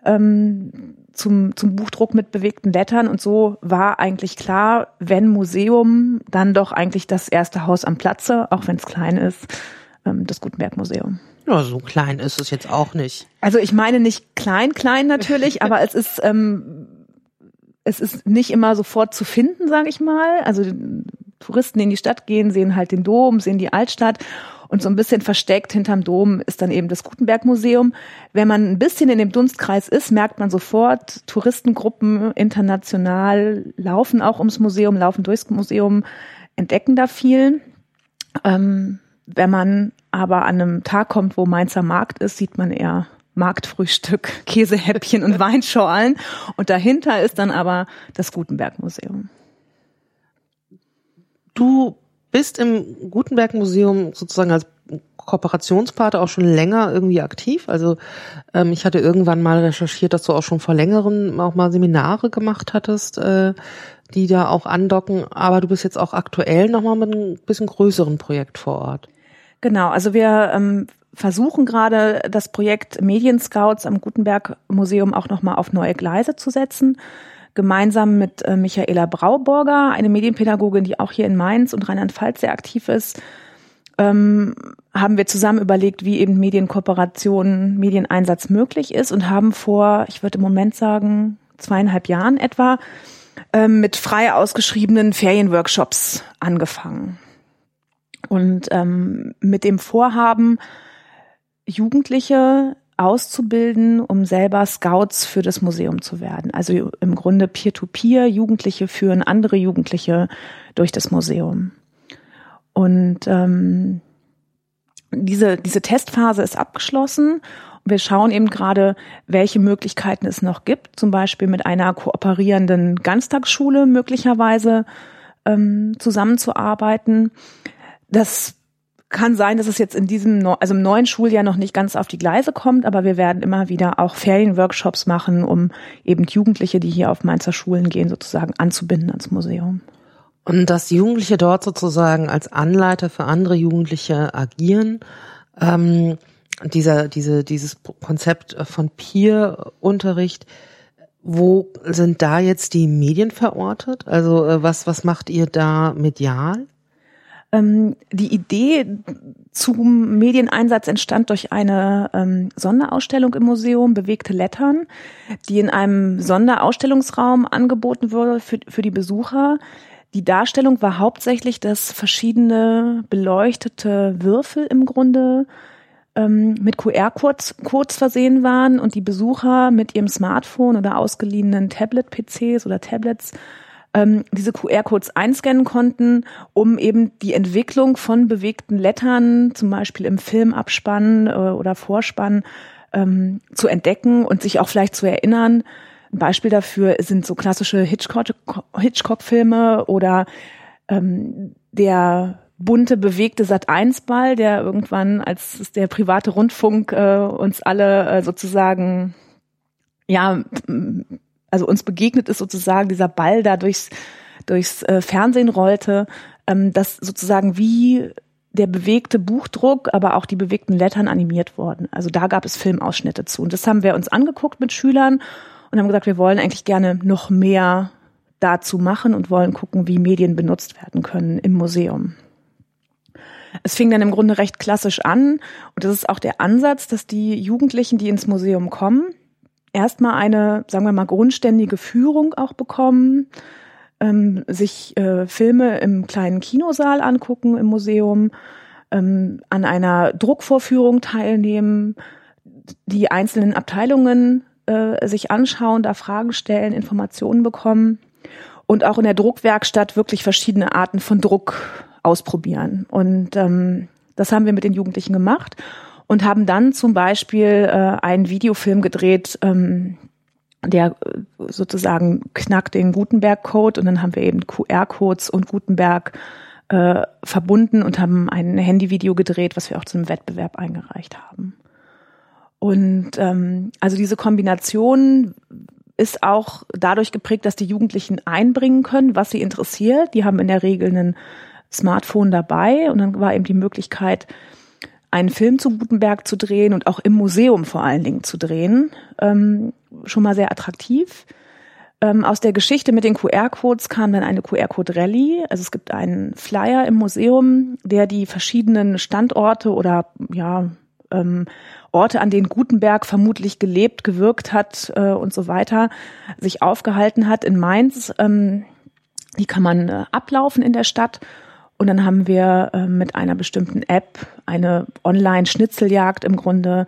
Speaker 3: ähm, zum, zum Buchdruck mit bewegten Lettern. Und so war eigentlich klar, wenn Museum, dann doch eigentlich das erste Haus am Platze, auch wenn es klein ist, ähm, das Gutenberg-Museum.
Speaker 1: Ja, so klein ist es jetzt auch nicht.
Speaker 3: Also ich meine nicht klein, klein natürlich, aber es ist ähm, es ist nicht immer sofort zu finden, sage ich mal. Also Touristen in die Stadt gehen, sehen halt den Dom, sehen die Altstadt und so ein bisschen versteckt hinterm Dom ist dann eben das Gutenberg-Museum. Wenn man ein bisschen in dem Dunstkreis ist, merkt man sofort, Touristengruppen international laufen auch ums Museum, laufen durchs Museum, entdecken da viel. Ähm, wenn man aber an einem Tag kommt, wo Mainzer Markt ist, sieht man eher Marktfrühstück, Käsehäppchen und Weinschorlen. Und dahinter ist dann aber das Gutenberg-Museum.
Speaker 1: Du bist im Gutenberg Museum sozusagen als Kooperationspartner auch schon länger irgendwie aktiv. Also ähm, ich hatte irgendwann mal recherchiert, dass du auch schon vor längerem auch mal Seminare gemacht hattest, äh, die da auch andocken. Aber du bist jetzt auch aktuell nochmal mit einem bisschen größeren Projekt vor Ort.
Speaker 3: Genau, also wir ähm, versuchen gerade das Projekt Medienscouts am Gutenberg Museum auch nochmal auf neue Gleise zu setzen gemeinsam mit äh, Michaela Brauborger, eine Medienpädagogin, die auch hier in Mainz und Rheinland-Pfalz sehr aktiv ist, ähm, haben wir zusammen überlegt, wie eben Medienkooperation, Medieneinsatz möglich ist und haben vor, ich würde im Moment sagen, zweieinhalb Jahren etwa, ähm, mit frei ausgeschriebenen Ferienworkshops angefangen. Und ähm, mit dem Vorhaben, Jugendliche auszubilden, um selber Scouts für das Museum zu werden. Also im Grunde Peer-to-Peer, -Peer, Jugendliche führen andere Jugendliche durch das Museum. Und ähm, diese, diese Testphase ist abgeschlossen. Wir schauen eben gerade, welche Möglichkeiten es noch gibt, zum Beispiel mit einer kooperierenden Ganztagsschule möglicherweise ähm, zusammenzuarbeiten. Das kann sein, dass es jetzt in diesem, also im neuen Schuljahr noch nicht ganz auf die Gleise kommt, aber wir werden immer wieder auch Ferienworkshops machen, um eben Jugendliche, die hier auf Mainzer Schulen gehen, sozusagen anzubinden ans Museum.
Speaker 1: Und dass Jugendliche dort sozusagen als Anleiter für andere Jugendliche agieren, ähm, dieser, diese, dieses Konzept von Peer-Unterricht, wo sind da jetzt die Medien verortet? Also äh, was, was macht ihr da medial?
Speaker 3: Ähm, die Idee zum Medieneinsatz entstand durch eine ähm, Sonderausstellung im Museum, bewegte Lettern, die in einem Sonderausstellungsraum angeboten wurde für, für die Besucher. Die Darstellung war hauptsächlich, dass verschiedene beleuchtete Würfel im Grunde ähm, mit QR-Codes Codes versehen waren und die Besucher mit ihrem Smartphone oder ausgeliehenen Tablet-PCs oder Tablets ähm, diese QR-Codes einscannen konnten, um eben die Entwicklung von bewegten Lettern, zum Beispiel im Filmabspann äh, oder Vorspann, ähm, zu entdecken und sich auch vielleicht zu erinnern. Ein Beispiel dafür sind so klassische Hitchcock-Filme oder ähm, der bunte bewegte Sat1-Ball, der irgendwann als der private Rundfunk äh, uns alle äh, sozusagen ja also uns begegnet ist sozusagen dieser Ball da durchs, durchs äh, Fernsehen rollte, ähm, dass sozusagen wie der bewegte Buchdruck, aber auch die bewegten Lettern animiert wurden. Also da gab es Filmausschnitte zu. Und das haben wir uns angeguckt mit Schülern und haben gesagt, wir wollen eigentlich gerne noch mehr dazu machen und wollen gucken, wie Medien benutzt werden können im Museum. Es fing dann im Grunde recht klassisch an und das ist auch der Ansatz, dass die Jugendlichen, die ins Museum kommen, erstmal eine, sagen wir mal, grundständige Führung auch bekommen, ähm, sich äh, Filme im kleinen Kinosaal angucken im Museum, ähm, an einer Druckvorführung teilnehmen, die einzelnen Abteilungen äh, sich anschauen, da Fragen stellen, Informationen bekommen und auch in der Druckwerkstatt wirklich verschiedene Arten von Druck ausprobieren. Und ähm, das haben wir mit den Jugendlichen gemacht und haben dann zum Beispiel äh, einen Videofilm gedreht, ähm, der äh, sozusagen knackt den Gutenberg-Code und dann haben wir eben QR-Codes und Gutenberg äh, verbunden und haben ein Handyvideo gedreht, was wir auch zu einem Wettbewerb eingereicht haben. Und ähm, also diese Kombination ist auch dadurch geprägt, dass die Jugendlichen einbringen können, was sie interessiert. Die haben in der Regel ein Smartphone dabei und dann war eben die Möglichkeit, einen Film zu Gutenberg zu drehen und auch im Museum vor allen Dingen zu drehen, ähm, schon mal sehr attraktiv. Ähm, aus der Geschichte mit den QR-Codes kam dann eine QR-Code-Rallye. Also es gibt einen Flyer im Museum, der die verschiedenen Standorte oder ja ähm, Orte, an denen Gutenberg vermutlich gelebt, gewirkt hat äh, und so weiter, sich aufgehalten hat in Mainz. Ähm, die kann man äh, ablaufen in der Stadt und dann haben wir äh, mit einer bestimmten App eine Online-Schnitzeljagd im Grunde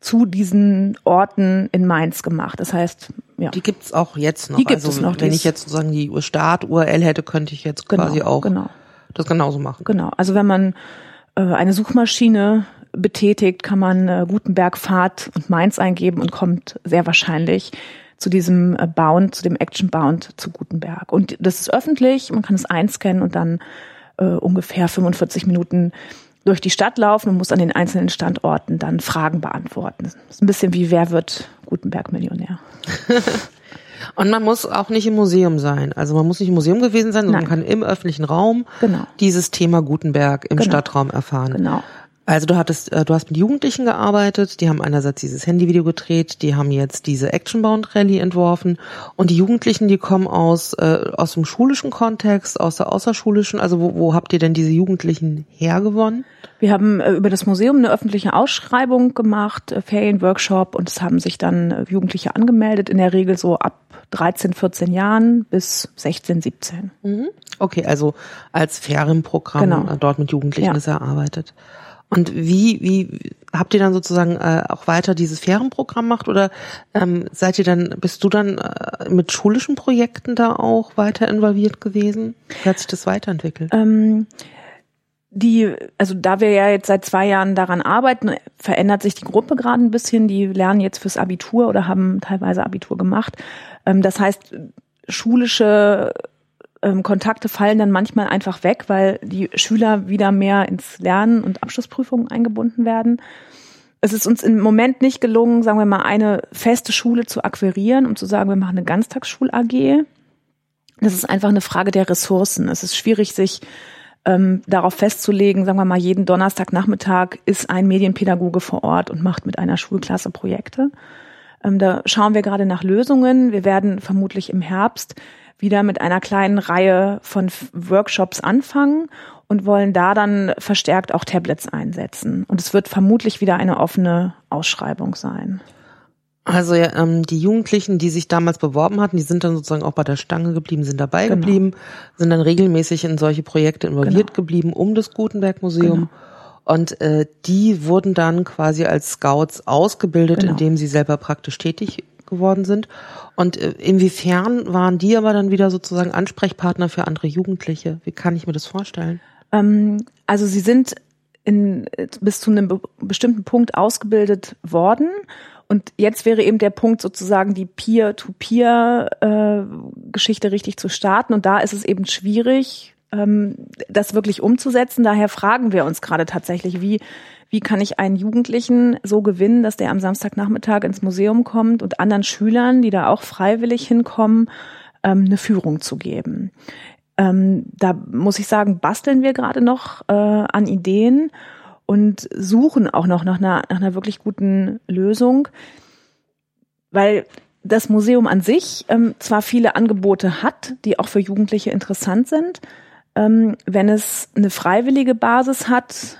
Speaker 3: zu diesen Orten in Mainz gemacht. Das heißt, ja.
Speaker 1: Die gibt's auch jetzt noch.
Speaker 3: Die gibt also, es noch.
Speaker 1: Wenn ich jetzt sozusagen die Start-URL hätte, könnte ich jetzt
Speaker 3: genau,
Speaker 1: quasi auch
Speaker 3: genau.
Speaker 1: das genauso machen.
Speaker 3: Genau. Also wenn man äh, eine Suchmaschine betätigt, kann man äh, Gutenberg Fahrt und Mainz eingeben und kommt sehr wahrscheinlich zu diesem äh, Bound, zu dem Action Bound zu Gutenberg. Und das ist öffentlich, man kann es einscannen und dann äh, ungefähr 45 Minuten durch die Stadt laufen und muss an den einzelnen Standorten dann Fragen beantworten. Das ist ein bisschen wie Wer wird Gutenberg-Millionär?
Speaker 1: Und man muss auch nicht im Museum sein. Also man muss nicht im Museum gewesen sein, sondern man kann im öffentlichen Raum
Speaker 3: genau.
Speaker 1: dieses Thema Gutenberg im
Speaker 3: genau.
Speaker 1: Stadtraum erfahren.
Speaker 3: Genau.
Speaker 1: Also du hattest, äh, du hast mit Jugendlichen gearbeitet, die haben einerseits dieses Handyvideo gedreht, die haben jetzt diese Actionbound Rallye entworfen und die Jugendlichen, die kommen aus äh, aus dem schulischen Kontext, aus der außerschulischen. Also wo, wo habt ihr denn diese Jugendlichen hergewonnen?
Speaker 3: Wir haben äh, über das Museum eine öffentliche Ausschreibung gemacht, äh, Ferienworkshop und es haben sich dann äh, Jugendliche angemeldet, in der Regel so ab 13, 14 Jahren bis 16, 17.
Speaker 1: Mhm. Okay, also als Ferienprogramm
Speaker 3: Genau.
Speaker 1: dort mit Jugendlichen
Speaker 3: Ja.
Speaker 1: ist erarbeitet. Und wie, wie habt ihr dann sozusagen äh, auch weiter dieses Ferienprogramm gemacht oder ähm, seid ihr dann, bist du dann äh, mit schulischen Projekten da auch weiter involviert gewesen? Wie hat sich das weiterentwickelt?
Speaker 3: Ähm, die, also da wir ja jetzt seit zwei Jahren daran arbeiten, verändert sich die Gruppe gerade ein bisschen. Die lernen jetzt fürs Abitur oder haben teilweise Abitur gemacht. Ähm, das heißt, schulische ähm, Kontakte fallen dann manchmal einfach weg, weil die Schüler wieder mehr ins Lernen und Abschlussprüfungen eingebunden werden. Es ist uns im Moment nicht gelungen, sagen wir mal, eine feste Schule zu akquirieren, um zu sagen, wir machen eine Ganztagsschul-AG. Das ist einfach eine Frage der Ressourcen. Es ist schwierig, sich ähm, darauf festzulegen, sagen wir mal, jeden Donnerstagnachmittag ist ein Medienpädagoge vor Ort und macht mit einer Schulklasse Projekte. Ähm, da schauen wir gerade nach Lösungen. Wir werden vermutlich im Herbst wieder mit einer kleinen Reihe von Workshops anfangen und wollen da dann verstärkt auch Tablets einsetzen. Und es wird vermutlich wieder eine offene Ausschreibung sein.
Speaker 1: Also ähm, die Jugendlichen, die sich damals beworben hatten, die sind dann sozusagen auch bei der Stange geblieben, sind dabei
Speaker 3: Genau.
Speaker 1: geblieben, sind dann regelmäßig in solche Projekte involviert
Speaker 3: Genau.
Speaker 1: geblieben um das Gutenberg-Museum.
Speaker 3: Genau.
Speaker 1: Und äh, die wurden dann quasi als Scouts ausgebildet,
Speaker 3: Genau.
Speaker 1: indem sie selber praktisch tätig geworden sind. Und äh, inwiefern waren die aber dann wieder sozusagen Ansprechpartner für andere Jugendliche? Wie kann ich mir das vorstellen?
Speaker 3: Ähm, also sie sind in, bis zu einem be bestimmten Punkt ausgebildet worden. Und jetzt wäre eben der Punkt sozusagen die Peer-to-Peer-Geschichte richtig zu starten. Und da ist es eben schwierig, ähm, das wirklich umzusetzen. Daher fragen wir uns gerade tatsächlich, wie, wie kann ich einen Jugendlichen so gewinnen, dass der am Samstagnachmittag ins Museum kommt und anderen Schülern, die da auch freiwillig hinkommen, ähm, eine Führung zu geben. Ähm, da muss ich sagen, basteln wir gerade noch äh, an Ideen und suchen auch noch nach einer, nach einer wirklich guten Lösung, weil das Museum an sich ähm, zwar viele Angebote hat, die auch für Jugendliche interessant sind. Ähm, wenn es eine freiwillige Basis hat,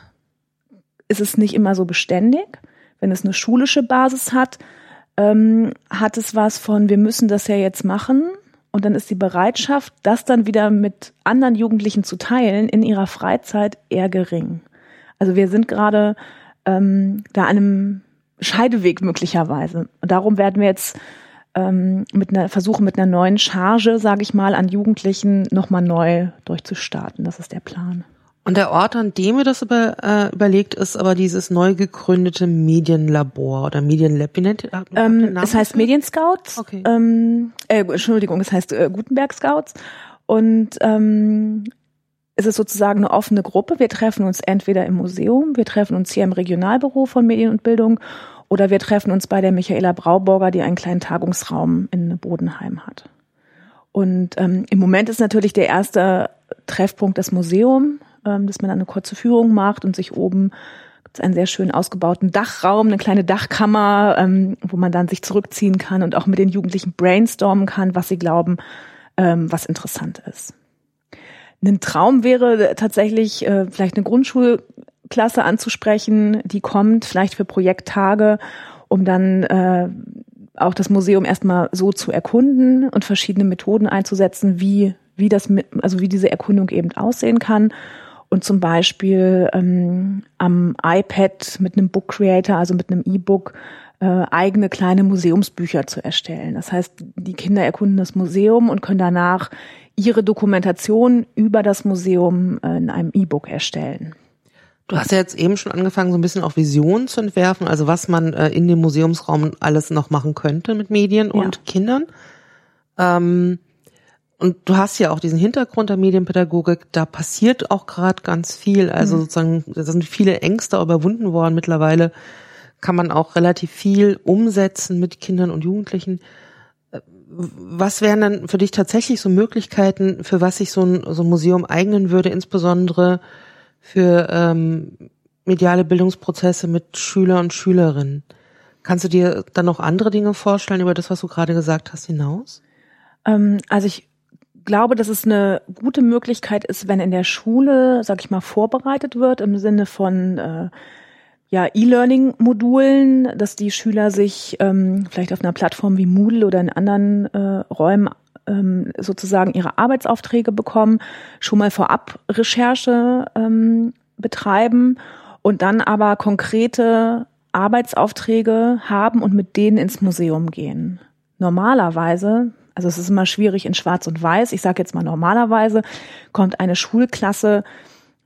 Speaker 3: ist es nicht immer so beständig. Wenn es eine schulische Basis hat, ähm, hat es was von, wir müssen das ja jetzt machen. Und dann ist die Bereitschaft, das dann wieder mit anderen Jugendlichen zu teilen in ihrer Freizeit eher gering. Also wir sind gerade ähm, da an einem Scheideweg möglicherweise. Und darum werden wir jetzt ähm, mit einer versuchen mit einer neuen Charge, sage ich mal, an Jugendlichen nochmal neu durchzustarten. Das ist der Plan.
Speaker 1: Und der Ort, an dem ihr das über, äh, überlegt, ist aber dieses neu gegründete Medienlabor oder Medienlab. Wie nennt ihr
Speaker 3: Ähm, es heißt? Medienscouts.
Speaker 1: Okay.
Speaker 3: Ähm, äh, Entschuldigung, es heißt äh, Gutenberg Scouts. Und ähm, es ist sozusagen eine offene Gruppe. Wir treffen uns entweder im Museum, wir treffen uns hier im Regionalbüro von Medien und Bildung oder wir treffen uns bei der Michaela Brauburger, die einen kleinen Tagungsraum in Bodenheim hat. Und ähm, im Moment ist natürlich der erste Treffpunkt das Museum, dass man eine kurze Führung macht und sich oben gibt's einen sehr schön ausgebauten Dachraum, eine kleine Dachkammer, ähm, wo man dann sich zurückziehen kann und auch mit den Jugendlichen brainstormen kann, was sie glauben, ähm, was interessant ist. Ein Traum wäre tatsächlich äh, vielleicht eine Grundschulklasse anzusprechen, die kommt, vielleicht für Projekttage, um dann äh, auch das Museum erstmal so zu erkunden und verschiedene Methoden einzusetzen, wie, wie das, also wie diese Erkundung eben aussehen kann. Und zum Beispiel ähm, am iPad mit einem Book Creator, also mit einem E-Book, äh, eigene kleine Museumsbücher zu erstellen. Das heißt, die Kinder erkunden das Museum und können danach ihre Dokumentation über das Museum äh, in einem E-Book erstellen.
Speaker 1: Du hast ja jetzt eben schon angefangen, so ein bisschen auch Visionen zu entwerfen, also was man äh, in dem Museumsraum alles noch machen könnte mit Medien
Speaker 3: Ja.
Speaker 1: und Kindern. Ähm, und du hast ja auch diesen Hintergrund der Medienpädagogik, da passiert auch gerade ganz viel. Also mhm. sozusagen, da sind viele Ängste überwunden worden. Mittlerweile kann man auch relativ viel umsetzen mit Kindern und Jugendlichen. Was wären dann für dich tatsächlich so Möglichkeiten, für was sich so ein, so ein Museum eignen würde, insbesondere für ähm, mediale Bildungsprozesse mit Schüler und Schülerinnen? Kannst du dir dann noch andere Dinge vorstellen über das, was du gerade gesagt hast, hinaus?
Speaker 3: Ähm, also ich glaube, dass es eine gute Möglichkeit ist, wenn in der Schule, sag ich mal, vorbereitet wird im Sinne von äh, ja, E-Learning-Modulen, dass die Schüler sich ähm, vielleicht auf einer Plattform wie Moodle oder in anderen äh, Räumen ähm, sozusagen ihre Arbeitsaufträge bekommen, schon mal vorab Recherche ähm, betreiben und dann aber konkrete Arbeitsaufträge haben und mit denen ins Museum gehen. Normalerweise, also es ist immer schwierig in Schwarz und Weiß. Ich sage jetzt mal normalerweise kommt eine Schulklasse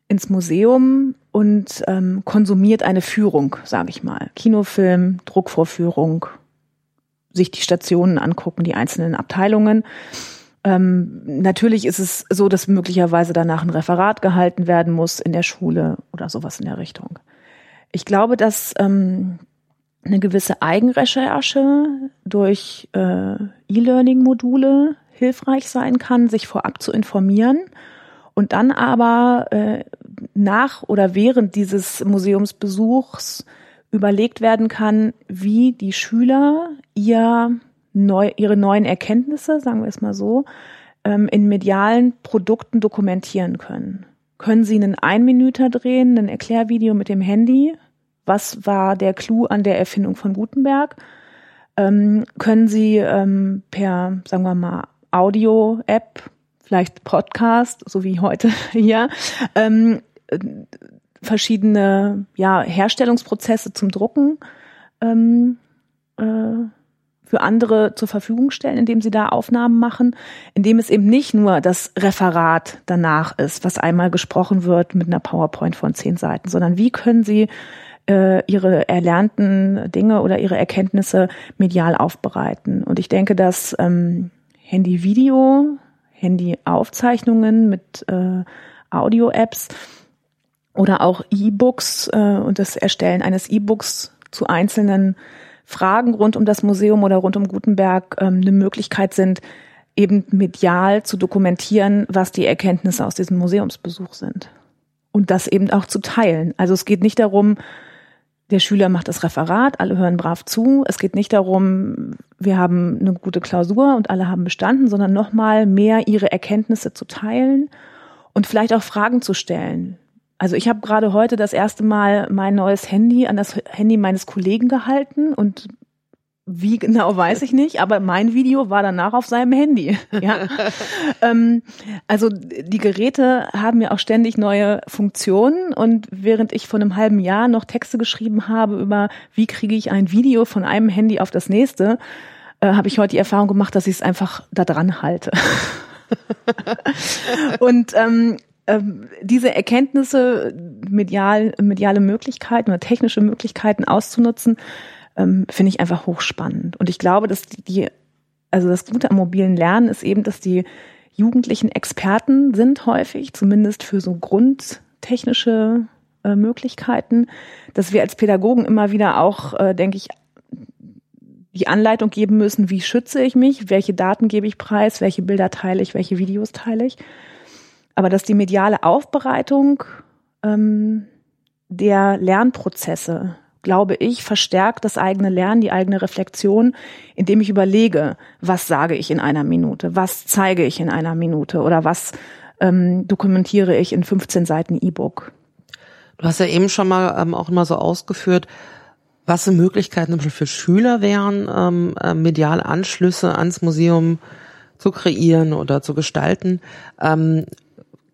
Speaker 3: ins Museum und ähm, konsumiert eine Führung, sage ich mal. Kinofilm, Druckvorführung, sich die Stationen angucken, die einzelnen Abteilungen. Ähm, natürlich ist es so, dass möglicherweise danach ein Referat gehalten werden muss in der Schule oder sowas in der Richtung. Ich glaube, dass ähm, eine gewisse Eigenrecherche durch äh, E-Learning-Module hilfreich sein kann, sich vorab zu informieren und dann aber äh, nach oder während dieses Museumsbesuchs überlegt werden kann, wie die Schüler ihr neu, ihre neuen Erkenntnisse, sagen wir es mal so, ähm, in medialen Produkten dokumentieren können. Können Sie einen Einminüter drehen, ein Erklärvideo mit dem Handy was war der Clou an der Erfindung von Gutenberg? Ähm, können Sie ähm, per, sagen wir mal, Audio-App, vielleicht Podcast, so wie heute hier, ähm, verschiedene ja, Herstellungsprozesse zum Drucken ähm, äh, für andere zur Verfügung stellen, indem sie da Aufnahmen machen, indem es eben nicht nur das Referat danach ist, was einmal gesprochen wird mit einer PowerPoint von zehn Seiten, sondern wie können sie äh, ihre erlernten Dinge oder ihre Erkenntnisse medial aufbereiten. Und ich denke, dass ähm, Handy-Video, Handy-Aufzeichnungen mit äh, Audio-Apps oder auch E-Books äh, und das Erstellen eines E-Books zu einzelnen Fragen rund um das Museum oder rund um Gutenberg ähm, eine Möglichkeit sind, eben medial zu dokumentieren, was die Erkenntnisse aus diesem Museumsbesuch sind. Und das eben auch zu teilen. Also es geht nicht darum, der Schüler macht das Referat, alle hören brav zu. Es geht nicht darum, wir haben eine gute Klausur und alle haben bestanden, sondern nochmal mehr ihre Erkenntnisse zu teilen und vielleicht auch Fragen zu stellen. Also ich habe gerade heute das erste Mal mein neues Handy an das Handy meines Kollegen gehalten und wie genau weiß ich nicht, aber mein Video war danach auf seinem Handy. Ja. ähm, also die Geräte haben ja auch ständig neue Funktionen und während ich vor einem halben Jahr noch Texte geschrieben habe über, wie kriege ich ein Video von einem Handy auf das nächste, äh, habe ich heute die Erfahrung gemacht, dass ich es einfach da dran halte. und ähm, ähm, diese Erkenntnisse, medial, mediale Möglichkeiten oder technische Möglichkeiten auszunutzen, ähm, finde ich einfach hochspannend. Und ich glaube, dass die, also das Gute am mobilen Lernen ist eben, dass die Jugendlichen Experten sind häufig, zumindest für so grundtechnische äh, Möglichkeiten, dass wir als Pädagogen immer wieder auch, äh, denke ich, die Anleitung geben müssen, wie schütze ich mich, welche Daten gebe ich preis, welche Bilder teile ich, welche Videos teile ich. Aber dass die mediale Aufbereitung ähm, der Lernprozesse glaube ich, verstärkt das eigene Lernen, die eigene Reflexion, indem ich überlege, was sage ich in einer Minute, was zeige ich in einer Minute oder was ähm, dokumentiere ich in 15 Seiten E-Book.
Speaker 1: Du hast ja eben schon mal ähm, auch immer so ausgeführt, was für Möglichkeiten für Schüler wären, ähm, äh, mediale Anschlüsse ans Museum zu kreieren oder zu gestalten. Ähm,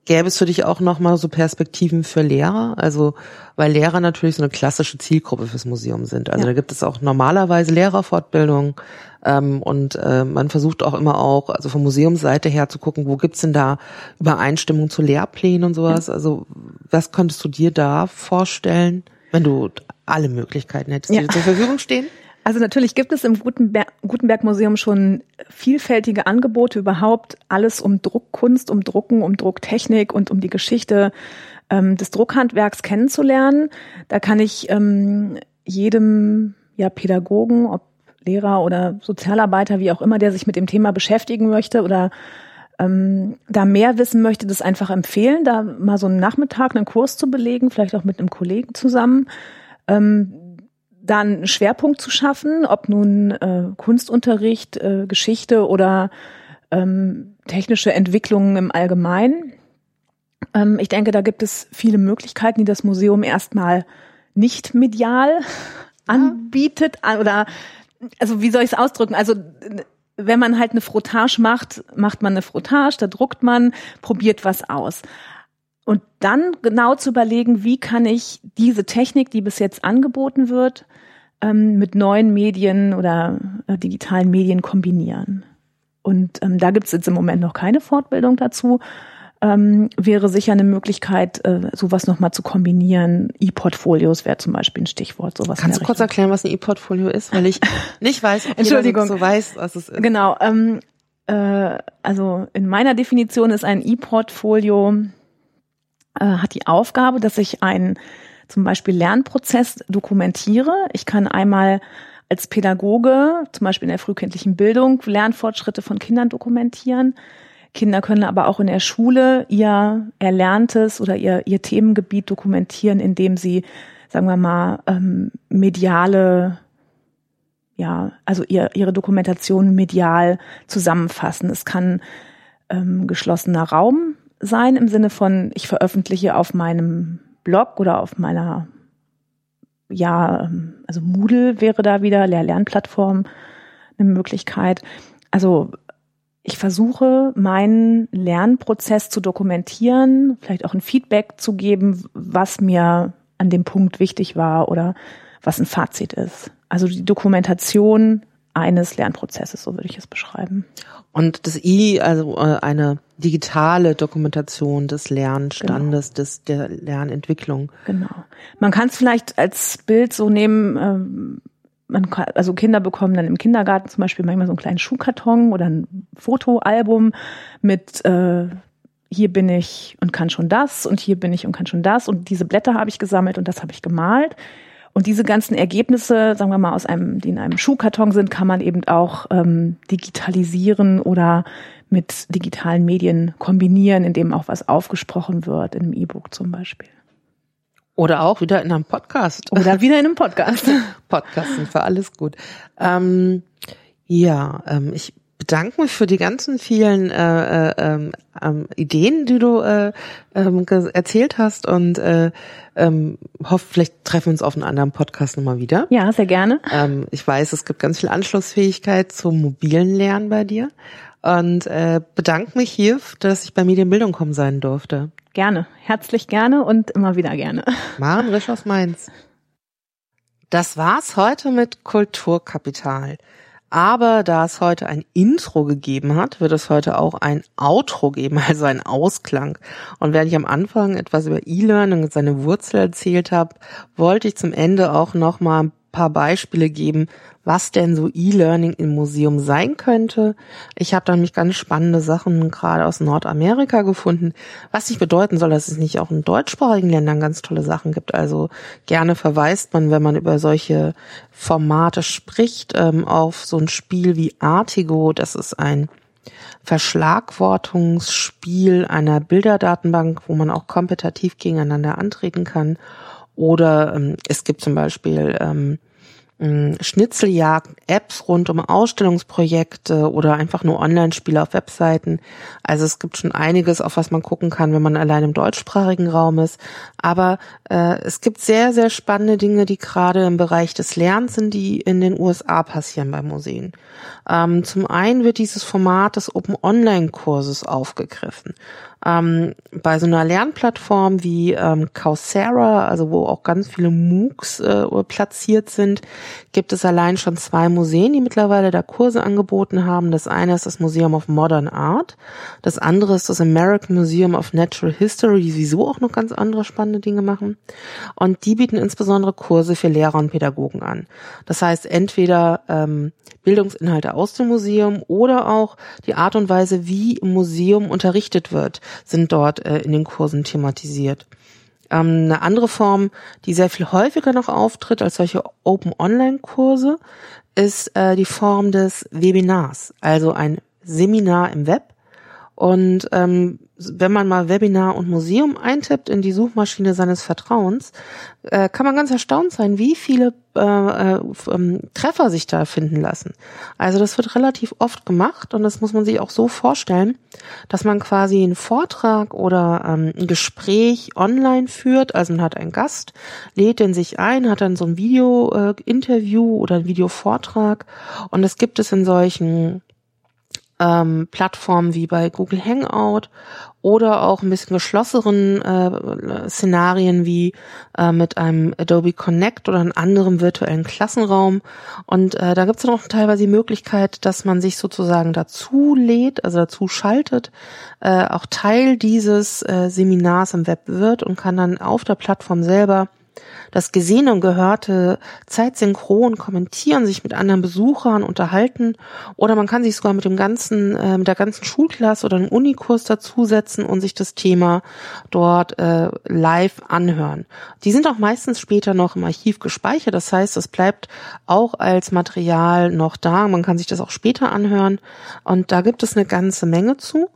Speaker 1: Gäbe es für dich auch nochmal so Perspektiven für Lehrer? Also, weil Lehrer natürlich so eine klassische Zielgruppe fürs Museum sind. Also ja. da gibt es auch normalerweise Lehrerfortbildung ähm, und äh, man versucht auch immer auch, also von Museumsseite her zu gucken, wo gibt's denn da Übereinstimmung zu Lehrplänen und sowas? Ja. Also, was könntest du dir da vorstellen, wenn du alle Möglichkeiten hättest, die dir zur Verfügung stehen?
Speaker 3: Also natürlich gibt es im Gutenberg, Gutenberg Museum schon vielfältige Angebote überhaupt, alles um Druckkunst, um Drucken, um Drucktechnik und um die Geschichte ähm, des Druckhandwerks kennenzulernen. Da kann ich ähm, jedem ja, Pädagogen, ob Lehrer oder Sozialarbeiter, wie auch immer, der sich mit dem Thema beschäftigen möchte oder ähm, da mehr wissen möchte, das einfach empfehlen, da mal so einen Nachmittag einen Kurs zu belegen, vielleicht auch mit einem Kollegen zusammen. Ähm, dann einen Schwerpunkt zu schaffen, ob nun äh, Kunstunterricht, äh, Geschichte oder ähm, technische Entwicklungen im Allgemeinen. Ähm, ich denke, da gibt es viele Möglichkeiten, die das Museum erstmal nicht medial anbietet oder also wie soll ich es ausdrücken? Also wenn man halt eine Frottage macht, macht man eine Frottage, da druckt man, probiert was aus. Und dann genau zu überlegen, wie kann ich diese Technik, die bis jetzt angeboten wird, ähm, mit neuen Medien oder äh, digitalen Medien kombinieren. Und ähm, da gibt es jetzt im Moment noch keine Fortbildung dazu ähm, wäre sicher eine Möglichkeit, äh, sowas nochmal zu kombinieren. E-Portfolios wäre zum Beispiel ein Stichwort. Sowas
Speaker 1: Kannst du kurz erklären, was ein E-Portfolio ist, weil ich nicht weiß, ob
Speaker 3: Entschuldigung.
Speaker 1: so weiß, was es ist.
Speaker 3: Genau. Ähm, äh, also in meiner Definition ist ein E-Portfolio äh, hat die Aufgabe, dass ich einen zum Beispiel Lernprozess dokumentiere. Ich kann einmal als Pädagoge, zum Beispiel in der frühkindlichen Bildung, Lernfortschritte von Kindern dokumentieren. Kinder können aber auch in der Schule ihr Erlerntes oder ihr, ihr Themengebiet dokumentieren, indem sie, sagen wir mal, ähm, mediale, ja, also ihr, ihre Dokumentation medial zusammenfassen. Es kann ähm, geschlossener Raum sein im Sinne von, ich veröffentliche auf meinem Blog oder auf meiner, ja, also Moodle wäre da wieder, Lehr-Lernplattform eine Möglichkeit. Also ich versuche, meinen Lernprozess zu dokumentieren, vielleicht auch ein Feedback zu geben, was mir an dem Punkt wichtig war oder was ein Fazit ist. Also die Dokumentation eines Lernprozesses, so würde ich es beschreiben.
Speaker 1: Und das I, also äh, eine digitale Dokumentation des Lernstandes, genau. des der Lernentwicklung.
Speaker 3: Genau. Man kann es vielleicht als Bild so nehmen, ähm, man kann, also Kinder bekommen dann im Kindergarten zum Beispiel manchmal so einen kleinen Schuhkarton oder ein Fotoalbum mit äh, hier bin ich und kann schon das und hier bin ich und kann schon das und diese Blätter habe ich gesammelt und das habe ich gemalt. Und diese ganzen Ergebnisse, sagen wir mal, aus einem, die in einem Schuhkarton sind, kann man eben auch ähm, digitalisieren oder mit digitalen Medien kombinieren, indem auch was aufgesprochen wird, in einem E-Book zum Beispiel.
Speaker 1: Oder auch wieder in einem Podcast.
Speaker 3: Oder wieder in einem Podcast.
Speaker 1: Podcast sind für alles gut. Ähm, ja, ähm, ich bedanke mich für die ganzen vielen äh, äh, ähm, ähm Ideen, die du äh, ähm, erzählt hast und äh, ähm, hoffe, vielleicht treffen wir uns auf einem anderen Podcast nochmal wieder.
Speaker 3: Ja, sehr gerne.
Speaker 1: Ähm, ich weiß, es gibt ganz viel Anschlussfähigkeit zum mobilen Lernen bei dir und äh, bedanke mich hier, dass ich bei Medienbildung kommen sein durfte.
Speaker 3: Gerne, herzlich gerne und immer wieder gerne.
Speaker 1: Maren Risch aus Mainz. Das war's heute mit Kulturkapital. Aber da es heute ein Intro gegeben hat, wird es heute auch ein Outro geben, also ein Ausklang. Und während ich am Anfang etwas über E-Learning und seine Wurzel erzählt habe, wollte ich zum Ende auch noch mal ein paar Beispiele geben, was denn so E-Learning im Museum sein könnte. Ich habe da nämlich ganz spannende Sachen gerade aus Nordamerika gefunden, was nicht bedeuten soll, dass es nicht auch in deutschsprachigen Ländern ganz tolle Sachen gibt. Also gerne verweist man, wenn man über solche Formate spricht, ähm, auf so ein Spiel wie Artigo. Das ist ein Verschlagwortungsspiel einer Bilderdatenbank, wo man auch kompetitiv gegeneinander antreten kann. Oder ähm, es gibt zum Beispiel ähm, Schnitzeljagd, Apps rund um Ausstellungsprojekte oder einfach nur Online-Spiele auf Webseiten. Also es gibt schon einiges, auf was man gucken kann, wenn man allein im deutschsprachigen Raum ist. Aber äh, es gibt sehr, sehr spannende Dinge, die gerade im Bereich des Lernens sind, die in den USA passieren bei Museen. Ähm, zum einen wird dieses Format des Open Online Kurses aufgegriffen. Ähm, bei so einer Lernplattform wie ähm, Coursera, also wo auch ganz viele MOOCs äh, platziert sind, gibt es allein schon zwei Museen, die mittlerweile da Kurse angeboten haben. Das eine ist das Museum of Modern Art, das andere ist das American Museum of Natural History, die sowieso auch noch ganz andere spannende Dinge machen. Und die bieten insbesondere Kurse für Lehrer und Pädagogen an. Das heißt entweder ähm, Bildungsinhalte aus dem Museum oder auch die Art und Weise, wie im Museum unterrichtet wird sind dort äh, in den Kursen thematisiert. Ähm, eine andere Form, die sehr viel häufiger noch auftritt als solche Open Online Kurse, ist äh, die Form des Webinars, also ein Seminar im Web. Und ähm, wenn man mal Webinar und Museum eintippt in die Suchmaschine seines Vertrauens, äh, kann man ganz erstaunt sein, wie viele äh, äh, ähm, Treffer sich da finden lassen. Also das wird relativ oft gemacht und das muss man sich auch so vorstellen, dass man quasi einen Vortrag oder ähm, ein Gespräch online führt. Also man hat einen Gast, lädt den sich ein, hat dann so ein Video-Interview äh, oder ein Videovortrag und das gibt es in solchen ähm, Plattformen wie bei Google Hangout oder auch ein bisschen geschlosseren äh, Szenarien wie äh, mit einem Adobe Connect oder einem anderen virtuellen Klassenraum. Und äh, da gibt es dann auch teilweise die Möglichkeit, dass man sich sozusagen dazu lädt, also dazu schaltet, äh, auch Teil dieses äh, Seminars im Web wird und kann dann auf der Plattform selber das Gesehene und Gehörte zeitsynchron kommentieren, sich mit anderen Besuchern unterhalten oder man kann sich sogar mit dem ganzen, äh, mit der ganzen Schulklasse oder einem Unikurs dazusetzen und sich das Thema dort äh, live anhören. Die sind auch meistens später noch im Archiv gespeichert, das heißt, es bleibt auch als Material noch da. Man kann sich das auch später anhören und da gibt es eine ganze Menge zu.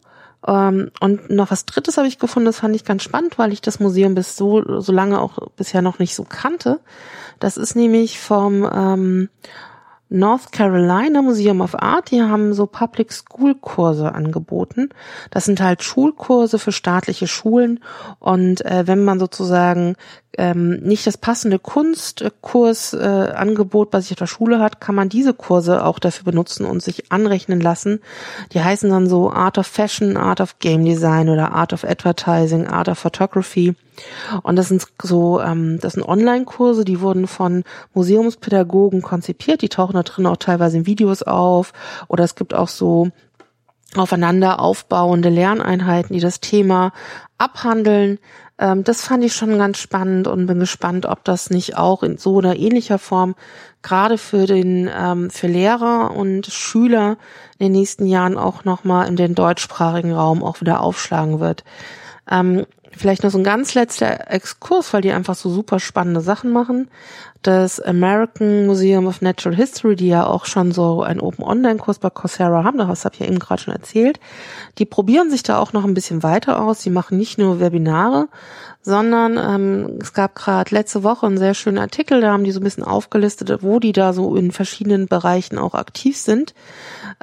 Speaker 1: Ähm, und noch was Drittes habe ich gefunden, das fand ich ganz spannend, weil ich das Museum bis so, so lange auch bisher noch nicht so kannte. Das ist nämlich vom ähm, North Carolina Museum of Art, die haben so Public School Kurse angeboten. Das sind halt Schulkurse für staatliche Schulen und äh, wenn man sozusagen ähm, nicht das passende Kunstkursangebot äh, bei sich auf der Schule hat, kann man diese Kurse auch dafür benutzen und sich anrechnen lassen. Die heißen dann so Art of Fashion, Art of Game Design oder Art of Advertising, Art of Photography. Und das sind so, ähm, das sind Online-Kurse, die wurden von Museumspädagogen konzipiert. Die tauchen da drin auch teilweise in Videos auf. Oder es gibt auch so aufeinander aufbauende Lerneinheiten, die das Thema abhandeln. Ähm, das fand ich schon ganz spannend und bin gespannt, ob das nicht auch in so oder ähnlicher Form gerade für den ähm, für Lehrer und Schüler in den nächsten Jahren auch nochmal in den deutschsprachigen Raum auch wieder aufschlagen wird. Ähm, vielleicht noch so ein ganz letzter Exkurs, weil die einfach so super spannende Sachen machen das American Museum of Natural History, die ja auch schon so einen Open Online-Kurs bei Coursera haben, das habe ich ja eben gerade schon erzählt, die probieren sich da auch noch ein bisschen weiter aus. Die machen nicht nur Webinare, sondern ähm, es gab gerade letzte Woche einen sehr schönen Artikel, da haben die so ein bisschen aufgelistet, wo die da so in verschiedenen Bereichen auch aktiv sind.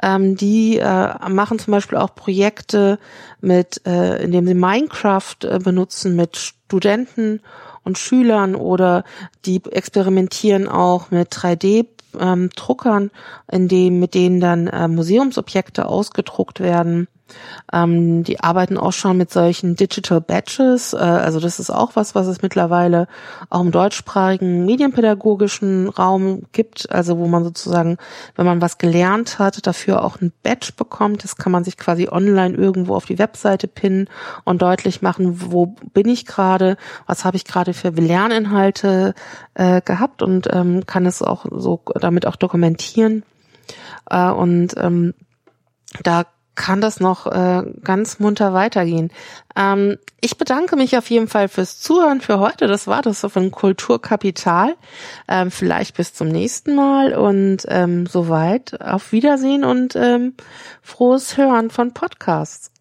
Speaker 1: Ähm, die äh, machen zum Beispiel auch Projekte mit, äh, indem sie Minecraft äh, benutzen mit Studenten und Schülern oder die experimentieren auch mit 3D ähm, Druckern, in dem mit denen dann äh, Museumsobjekte ausgedruckt werden. Ähm, die arbeiten auch schon mit solchen Digital Badges. Äh, also das ist auch was, was es mittlerweile auch im deutschsprachigen medienpädagogischen Raum gibt. Also wo man sozusagen, wenn man was gelernt hat, dafür auch ein Badge bekommt. Das kann man sich quasi online irgendwo auf die Webseite pinnen und deutlich machen, wo bin ich gerade, was habe ich gerade für Lerninhalte äh, gehabt und ähm, kann es auch so damit auch dokumentieren. Äh, und ähm, da kann das noch äh, ganz munter weitergehen. Ähm, ich bedanke mich auf jeden Fall fürs Zuhören für heute. Das war das von Kulturkapital. Ähm, vielleicht bis zum nächsten Mal und ähm, soweit. Auf Wiedersehen und ähm, frohes Hören von Podcasts.